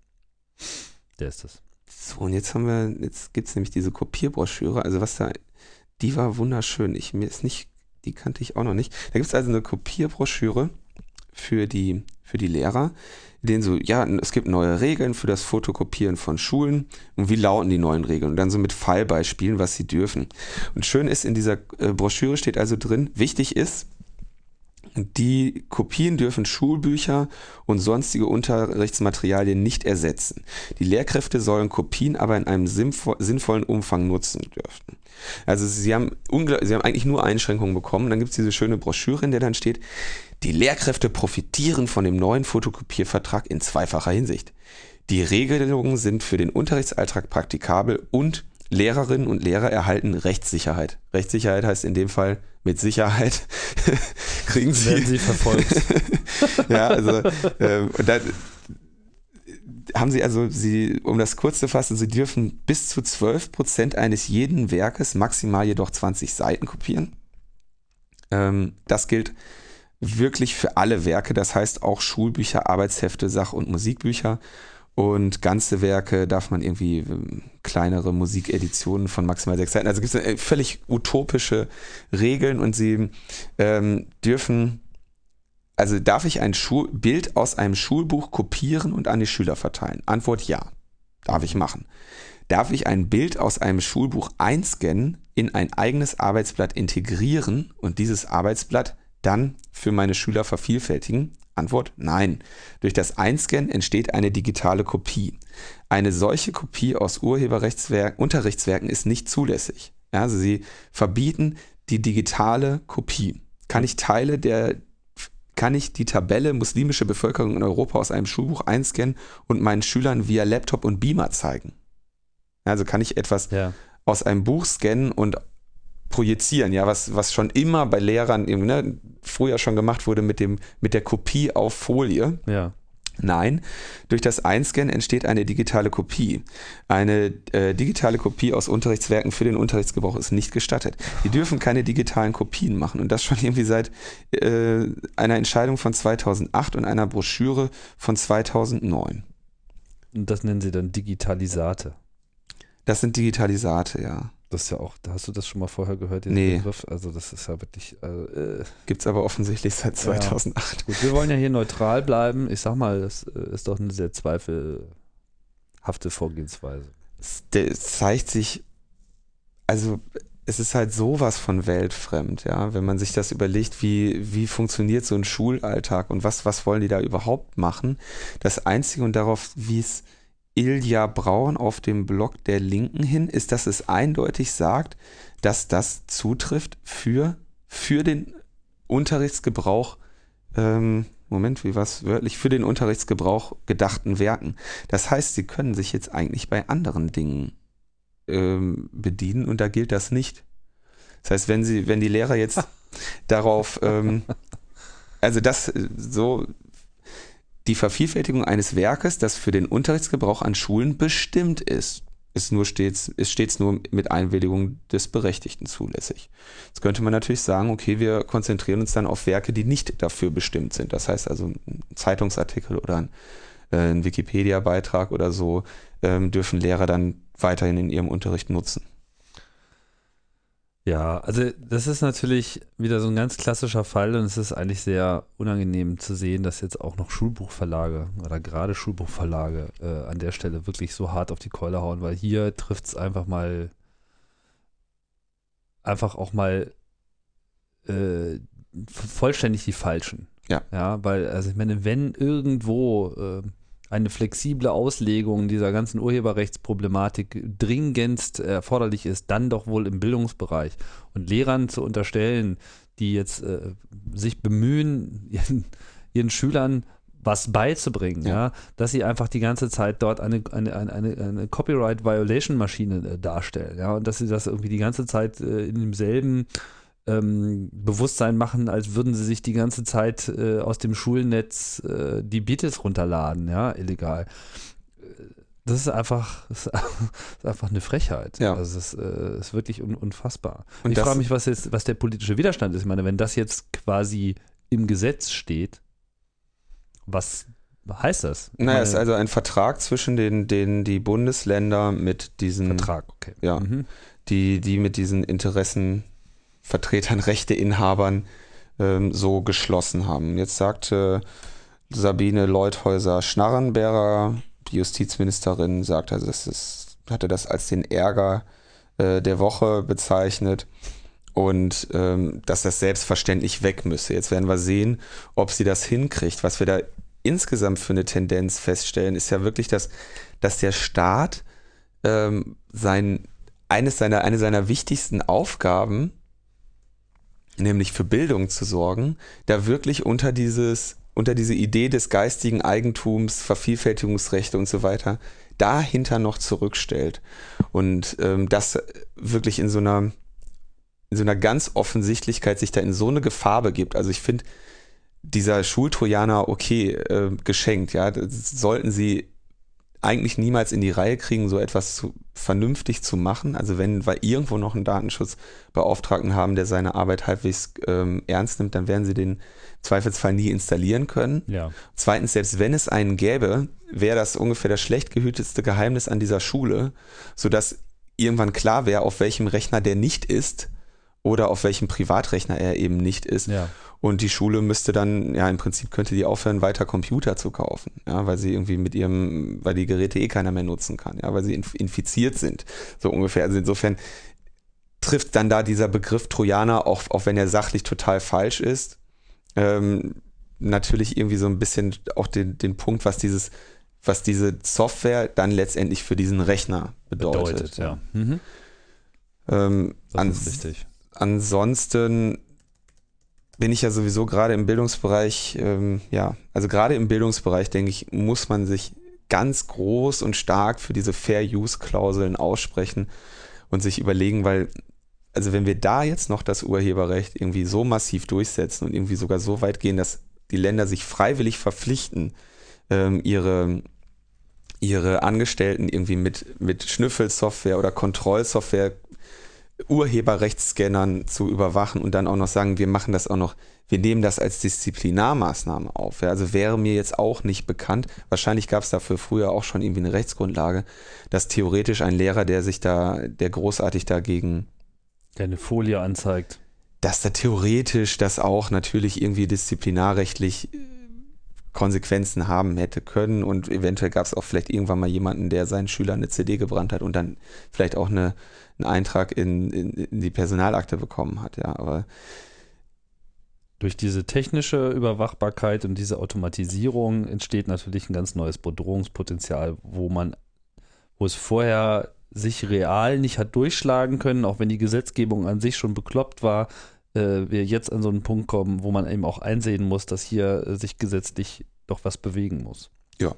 Der ist das.
So, und jetzt haben wir, jetzt gibt es nämlich diese Kopierbroschüre. Also was da die war wunderschön. Ich, mir ist nicht, die kannte ich auch noch nicht. Da gibt es also eine Kopierbroschüre für die, für die Lehrer, in denen so, ja, es gibt neue Regeln für das Fotokopieren von Schulen und wie lauten die neuen Regeln und dann so mit Fallbeispielen, was sie dürfen. Und schön ist, in dieser äh, Broschüre steht also drin, wichtig ist, die Kopien dürfen Schulbücher und sonstige Unterrichtsmaterialien nicht ersetzen. Die Lehrkräfte sollen Kopien aber in einem sinnvollen Umfang nutzen dürfen. Also sie haben, sie haben eigentlich nur Einschränkungen bekommen. Dann gibt es diese schöne Broschüre, in der dann steht, die Lehrkräfte profitieren von dem neuen Fotokopiervertrag in zweifacher Hinsicht. Die Regelungen sind für den Unterrichtsalltag praktikabel und Lehrerinnen und Lehrer erhalten Rechtssicherheit. Rechtssicherheit heißt in dem Fall mit Sicherheit kriegen sie.
Werden sie verfolgt.
ja, also ähm, da haben sie also, sie, um das kurz zu fassen, sie dürfen bis zu 12 Prozent eines jeden Werkes, maximal jedoch 20 Seiten kopieren. Ähm, das gilt wirklich für alle Werke, das heißt auch Schulbücher, Arbeitshefte, Sach- und Musikbücher. Und ganze Werke darf man irgendwie ähm, kleinere Musikeditionen von maximal sechs Seiten. Also gibt es äh, völlig utopische Regeln und sie ähm, dürfen, also darf ich ein Schul Bild aus einem Schulbuch kopieren und an die Schüler verteilen? Antwort ja. Darf ich machen. Darf ich ein Bild aus einem Schulbuch einscannen, in ein eigenes Arbeitsblatt integrieren und dieses Arbeitsblatt dann für meine Schüler vervielfältigen? Antwort nein. Durch das Einscannen entsteht eine digitale Kopie. Eine solche Kopie aus Urheberrechtswerken, Unterrichtswerken ist nicht zulässig. Also sie verbieten die digitale Kopie. Kann ich Teile der, kann ich die Tabelle muslimische Bevölkerung in Europa aus einem Schulbuch einscannen und meinen Schülern via Laptop und Beamer zeigen? Also kann ich etwas ja. aus einem Buch scannen und projizieren, ja, was, was schon immer bei Lehrern ne, früher schon gemacht wurde mit, dem, mit der Kopie auf Folie.
Ja.
Nein, durch das Einscannen entsteht eine digitale Kopie. Eine äh, digitale Kopie aus Unterrichtswerken für den Unterrichtsgebrauch ist nicht gestattet. Die dürfen keine digitalen Kopien machen und das schon irgendwie seit äh, einer Entscheidung von 2008 und einer Broschüre von 2009.
Und das nennen sie dann Digitalisate.
Das sind Digitalisate, ja.
Das ist ja auch, da hast du das schon mal vorher gehört,
den nee.
Begriff? Also das ist ja wirklich. Äh,
Gibt es aber offensichtlich seit 2008.
Ja. Gut, wir wollen ja hier neutral bleiben. Ich sag mal, das äh, ist doch eine sehr zweifelhafte Vorgehensweise.
Es zeigt sich, also es ist halt sowas von weltfremd, ja, wenn man sich das überlegt, wie, wie funktioniert so ein Schulalltag und was, was wollen die da überhaupt machen. Das Einzige und darauf, wie es Ilja Braun auf dem Blog der Linken hin, ist, dass es eindeutig sagt, dass das zutrifft für, für den Unterrichtsgebrauch, ähm, Moment, wie was wörtlich, für den Unterrichtsgebrauch gedachten Werken. Das heißt, sie können sich jetzt eigentlich bei anderen Dingen ähm, bedienen und da gilt das nicht. Das heißt, wenn sie, wenn die Lehrer jetzt darauf, ähm, also das so die Vervielfältigung eines Werkes, das für den Unterrichtsgebrauch an Schulen bestimmt ist, ist nur stets, ist stets nur mit Einwilligung des Berechtigten zulässig. Jetzt könnte man natürlich sagen, okay, wir konzentrieren uns dann auf Werke, die nicht dafür bestimmt sind. Das heißt also ein Zeitungsartikel oder ein, äh, ein Wikipedia-Beitrag oder so ähm, dürfen Lehrer dann weiterhin in ihrem Unterricht nutzen.
Ja, also das ist natürlich wieder so ein ganz klassischer Fall und es ist eigentlich sehr unangenehm zu sehen, dass jetzt auch noch Schulbuchverlage oder gerade Schulbuchverlage äh, an der Stelle wirklich so hart auf die Keule hauen, weil hier trifft es einfach mal einfach auch mal äh, vollständig die Falschen.
Ja.
Ja, weil, also ich meine, wenn irgendwo äh, eine flexible Auslegung dieser ganzen Urheberrechtsproblematik dringendst erforderlich ist, dann doch wohl im Bildungsbereich. Und Lehrern zu unterstellen, die jetzt äh, sich bemühen, ihren, ihren, Schülern was beizubringen, ja. ja. dass sie einfach die ganze Zeit dort eine, eine, eine, eine Copyright-Violation-Maschine äh, darstellen, ja, und dass sie das irgendwie die ganze Zeit äh, in demselben ähm, Bewusstsein machen, als würden sie sich die ganze Zeit äh, aus dem Schulnetz äh, die Beatles runterladen, ja, illegal. Das ist einfach, das ist einfach eine Frechheit.
Ja.
Also es ist, äh, ist wirklich un unfassbar. Und ich frage mich, was jetzt, was der politische Widerstand ist. Ich meine, wenn das jetzt quasi im Gesetz steht, was heißt das?
Naja, es ist also ein Vertrag zwischen den, den die Bundesländer mit diesen
Vertrag, okay.
Ja, mhm. die, die mit diesen Interessen Vertretern, Rechteinhabern ähm, so geschlossen haben. Jetzt sagte Sabine Leuthäuser-Schnarrenberger, die Justizministerin, sagte, also das ist, hatte das als den Ärger äh, der Woche bezeichnet und ähm, dass das selbstverständlich weg müsse. Jetzt werden wir sehen, ob sie das hinkriegt. Was wir da insgesamt für eine Tendenz feststellen, ist ja wirklich, dass, dass der Staat ähm, sein, eines seiner, eine seiner wichtigsten Aufgaben nämlich für Bildung zu sorgen, da wirklich unter dieses, unter diese Idee des geistigen Eigentums, Vervielfältigungsrechte und so weiter, dahinter noch zurückstellt. Und ähm, das wirklich in so einer, in so einer ganz Offensichtlichkeit sich da in so eine Gefahr begibt. Also ich finde, dieser Schultrojaner, okay, äh, geschenkt, ja, sollten sie eigentlich niemals in die Reihe kriegen, so etwas zu, vernünftig zu machen. Also wenn wir irgendwo noch einen Datenschutzbeauftragten haben, der seine Arbeit halbwegs ähm, ernst nimmt, dann werden sie den Zweifelsfall nie installieren können.
Ja.
Zweitens, selbst wenn es einen gäbe, wäre das ungefähr das schlecht gehütetste Geheimnis an dieser Schule, sodass irgendwann klar wäre, auf welchem Rechner der nicht ist oder auf welchem Privatrechner er eben nicht ist.
Ja.
Und die Schule müsste dann, ja, im Prinzip könnte die aufhören, weiter Computer zu kaufen, ja, weil sie irgendwie mit ihrem, weil die Geräte eh keiner mehr nutzen kann, ja, weil sie infiziert sind, so ungefähr. Also insofern trifft dann da dieser Begriff Trojaner, auch, auch wenn er sachlich total falsch ist, ähm, natürlich irgendwie so ein bisschen auch den, den Punkt, was dieses, was diese Software dann letztendlich für diesen Rechner bedeutet. bedeutet
ja. Mhm.
Ähm,
das ist richtig.
Ansonsten bin ich ja sowieso gerade im Bildungsbereich, ähm, ja, also gerade im Bildungsbereich, denke ich, muss man sich ganz groß und stark für diese Fair-Use-Klauseln aussprechen und sich überlegen, weil, also wenn wir da jetzt noch das Urheberrecht irgendwie so massiv durchsetzen und irgendwie sogar so weit gehen, dass die Länder sich freiwillig verpflichten, ähm, ihre, ihre Angestellten irgendwie mit, mit Schnüffelsoftware oder Kontrollsoftware Urheberrechtsscannern zu überwachen und dann auch noch sagen, wir machen das auch noch, wir nehmen das als Disziplinarmaßnahme auf. Ja, also wäre mir jetzt auch nicht bekannt, wahrscheinlich gab es dafür früher auch schon irgendwie eine Rechtsgrundlage, dass theoretisch ein Lehrer, der sich da, der großartig dagegen
der eine Folie anzeigt.
Dass da theoretisch das auch natürlich irgendwie disziplinarrechtlich Konsequenzen haben hätte können. Und eventuell gab es auch vielleicht irgendwann mal jemanden, der seinen Schülern eine CD gebrannt hat und dann vielleicht auch eine, einen Eintrag in, in, in die Personalakte bekommen hat, ja, aber
durch diese technische Überwachbarkeit und diese Automatisierung entsteht natürlich ein ganz neues Bedrohungspotenzial, wo man, wo es vorher sich real nicht hat durchschlagen können, auch wenn die Gesetzgebung an sich schon bekloppt war, äh, wir jetzt an so einen Punkt kommen, wo man eben auch einsehen muss, dass hier äh, sich gesetzlich doch was bewegen muss.
Ja.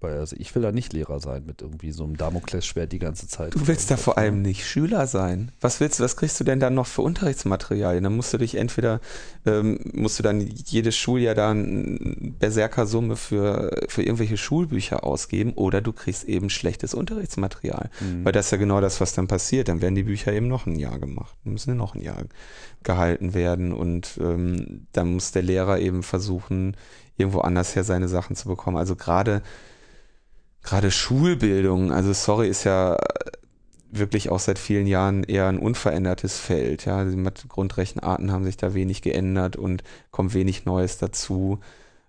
Weil also ich will da nicht Lehrer sein mit irgendwie so einem Damoklesschwert die ganze Zeit.
Du willst da vor allem nicht Schüler sein. Was willst du, was kriegst du denn dann noch für Unterrichtsmaterialien? Dann musst du dich entweder, ähm, musst du dann jedes Schuljahr da eine Berserkersumme für, für irgendwelche Schulbücher ausgeben oder du kriegst eben schlechtes Unterrichtsmaterial. Mhm. Weil das ist ja genau das, was dann passiert. Dann werden die Bücher eben noch ein Jahr gemacht. Dann müssen noch ein Jahr gehalten werden und ähm, dann muss der Lehrer eben versuchen, irgendwo anders her seine Sachen zu bekommen. Also gerade gerade Schulbildung, also sorry, ist ja wirklich auch seit vielen Jahren eher ein unverändertes Feld. Ja, die Grundrechenarten haben sich da wenig geändert und kommt wenig Neues dazu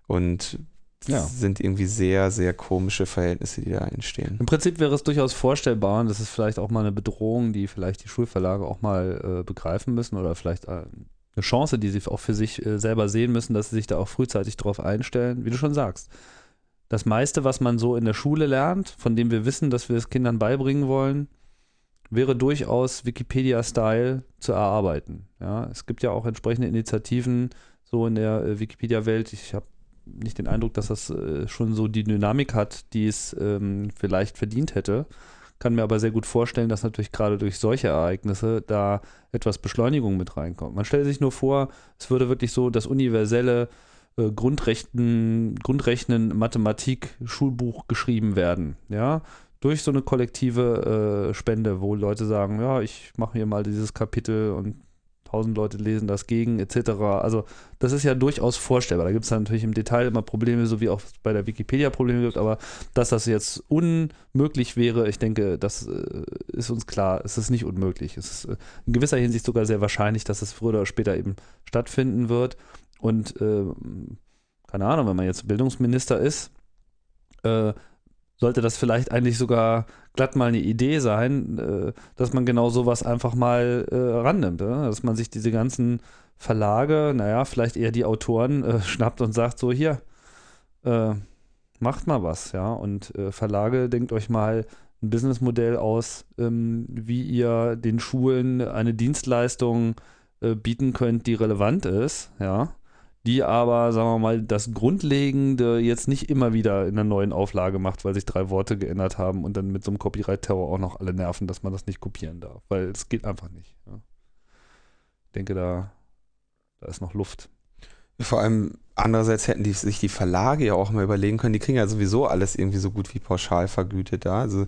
und ja. sind irgendwie sehr, sehr komische Verhältnisse, die da entstehen.
Im Prinzip wäre es durchaus vorstellbar, und das ist vielleicht auch mal eine Bedrohung, die vielleicht die Schulverlage auch mal äh, begreifen müssen oder vielleicht äh, eine Chance, die sie auch für sich äh, selber sehen müssen, dass sie sich da auch frühzeitig darauf einstellen, wie du schon sagst das meiste, was man so in der Schule lernt, von dem wir wissen, dass wir es Kindern beibringen wollen, wäre durchaus Wikipedia-Style zu erarbeiten. Ja, es gibt ja auch entsprechende Initiativen so in der äh, Wikipedia-Welt. Ich habe nicht den Eindruck, dass das äh, schon so die Dynamik hat, die es ähm, vielleicht verdient hätte. Kann mir aber sehr gut vorstellen, dass natürlich gerade durch solche Ereignisse da etwas Beschleunigung mit reinkommt. Man stellt sich nur vor, es würde wirklich so das universelle äh, Grundrechten, Grundrechnen, Mathematik, Schulbuch geschrieben werden. Ja, durch so eine kollektive äh, Spende, wo Leute sagen, ja, ich mache hier mal dieses Kapitel und tausend Leute lesen das gegen, etc. Also das ist ja durchaus vorstellbar. Da gibt es natürlich im Detail immer Probleme, so wie auch bei der Wikipedia Probleme gibt, aber dass das jetzt unmöglich wäre, ich denke, das äh, ist uns klar, es ist nicht unmöglich. Es ist äh, in gewisser Hinsicht sogar sehr wahrscheinlich, dass es früher oder später eben stattfinden wird. Und äh, keine Ahnung, wenn man jetzt Bildungsminister ist, äh, sollte das vielleicht eigentlich sogar glatt mal eine Idee sein, äh, dass man genau sowas einfach mal äh, rannimmt. Ja? Dass man sich diese ganzen Verlage, naja, vielleicht eher die Autoren äh, schnappt und sagt so, hier, macht mal was, ja. Und Verlage, denkt euch mal ein Businessmodell aus, ähm, wie ihr den Schulen eine Dienstleistung bieten könnt, die relevant ist, ja die aber, sagen wir mal, das Grundlegende jetzt nicht immer wieder in einer neuen Auflage macht, weil sich drei Worte geändert haben und dann mit so einem Copyright-Terror auch noch alle nerven, dass man das nicht kopieren darf, weil es geht einfach nicht. Ja. Ich denke, da, da ist noch Luft.
Vor allem andererseits hätten die, sich die Verlage ja auch mal überlegen können, die kriegen ja sowieso alles irgendwie so gut wie pauschal vergütet da. Also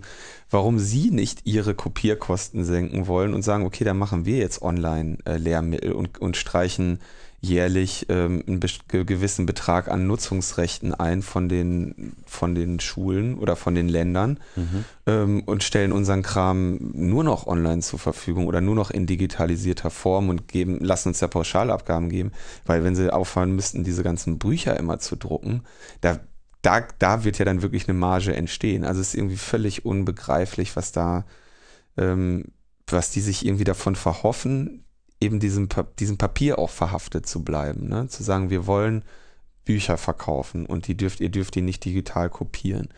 warum sie nicht ihre Kopierkosten senken wollen und sagen, okay, dann machen wir jetzt Online-Lehrmittel und, und streichen jährlich ähm, einen gewissen Betrag an Nutzungsrechten ein von den, von den Schulen oder von den Ländern mhm. ähm, und stellen unseren Kram nur noch online zur Verfügung oder nur noch in digitalisierter Form und geben, lassen uns ja Pauschalabgaben geben, weil wenn sie auffahren müssten, diese ganzen Bücher immer zu drucken, da, da, da wird ja dann wirklich eine Marge entstehen. Also es ist irgendwie völlig unbegreiflich, was da, ähm, was die sich irgendwie davon verhoffen, eben diesem, diesem Papier auch verhaftet zu bleiben. Ne? Zu sagen, wir wollen Bücher verkaufen und die dürft, ihr dürft die nicht digital kopieren.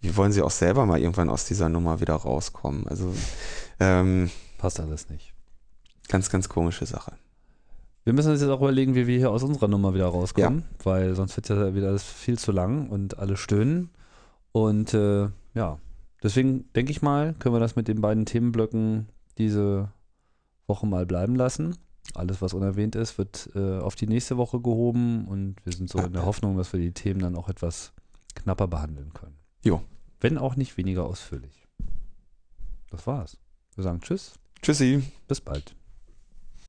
Wie wollen sie auch selber mal irgendwann aus dieser Nummer wieder rauskommen? Also ähm,
passt alles nicht.
Ganz, ganz komische Sache.
Wir müssen uns jetzt auch überlegen, wie wir hier aus unserer Nummer wieder rauskommen, ja. weil sonst wird ja wieder alles viel zu lang und alle stöhnen. Und äh, ja, deswegen denke ich mal, können wir das mit den beiden Themenblöcken diese Woche mal bleiben lassen. Alles, was unerwähnt ist, wird äh, auf die nächste Woche gehoben und wir sind so in der Hoffnung, dass wir die Themen dann auch etwas knapper behandeln können.
Jo.
Wenn auch nicht weniger ausführlich. Das war's. Wir sagen Tschüss.
Tschüssi.
Bis bald.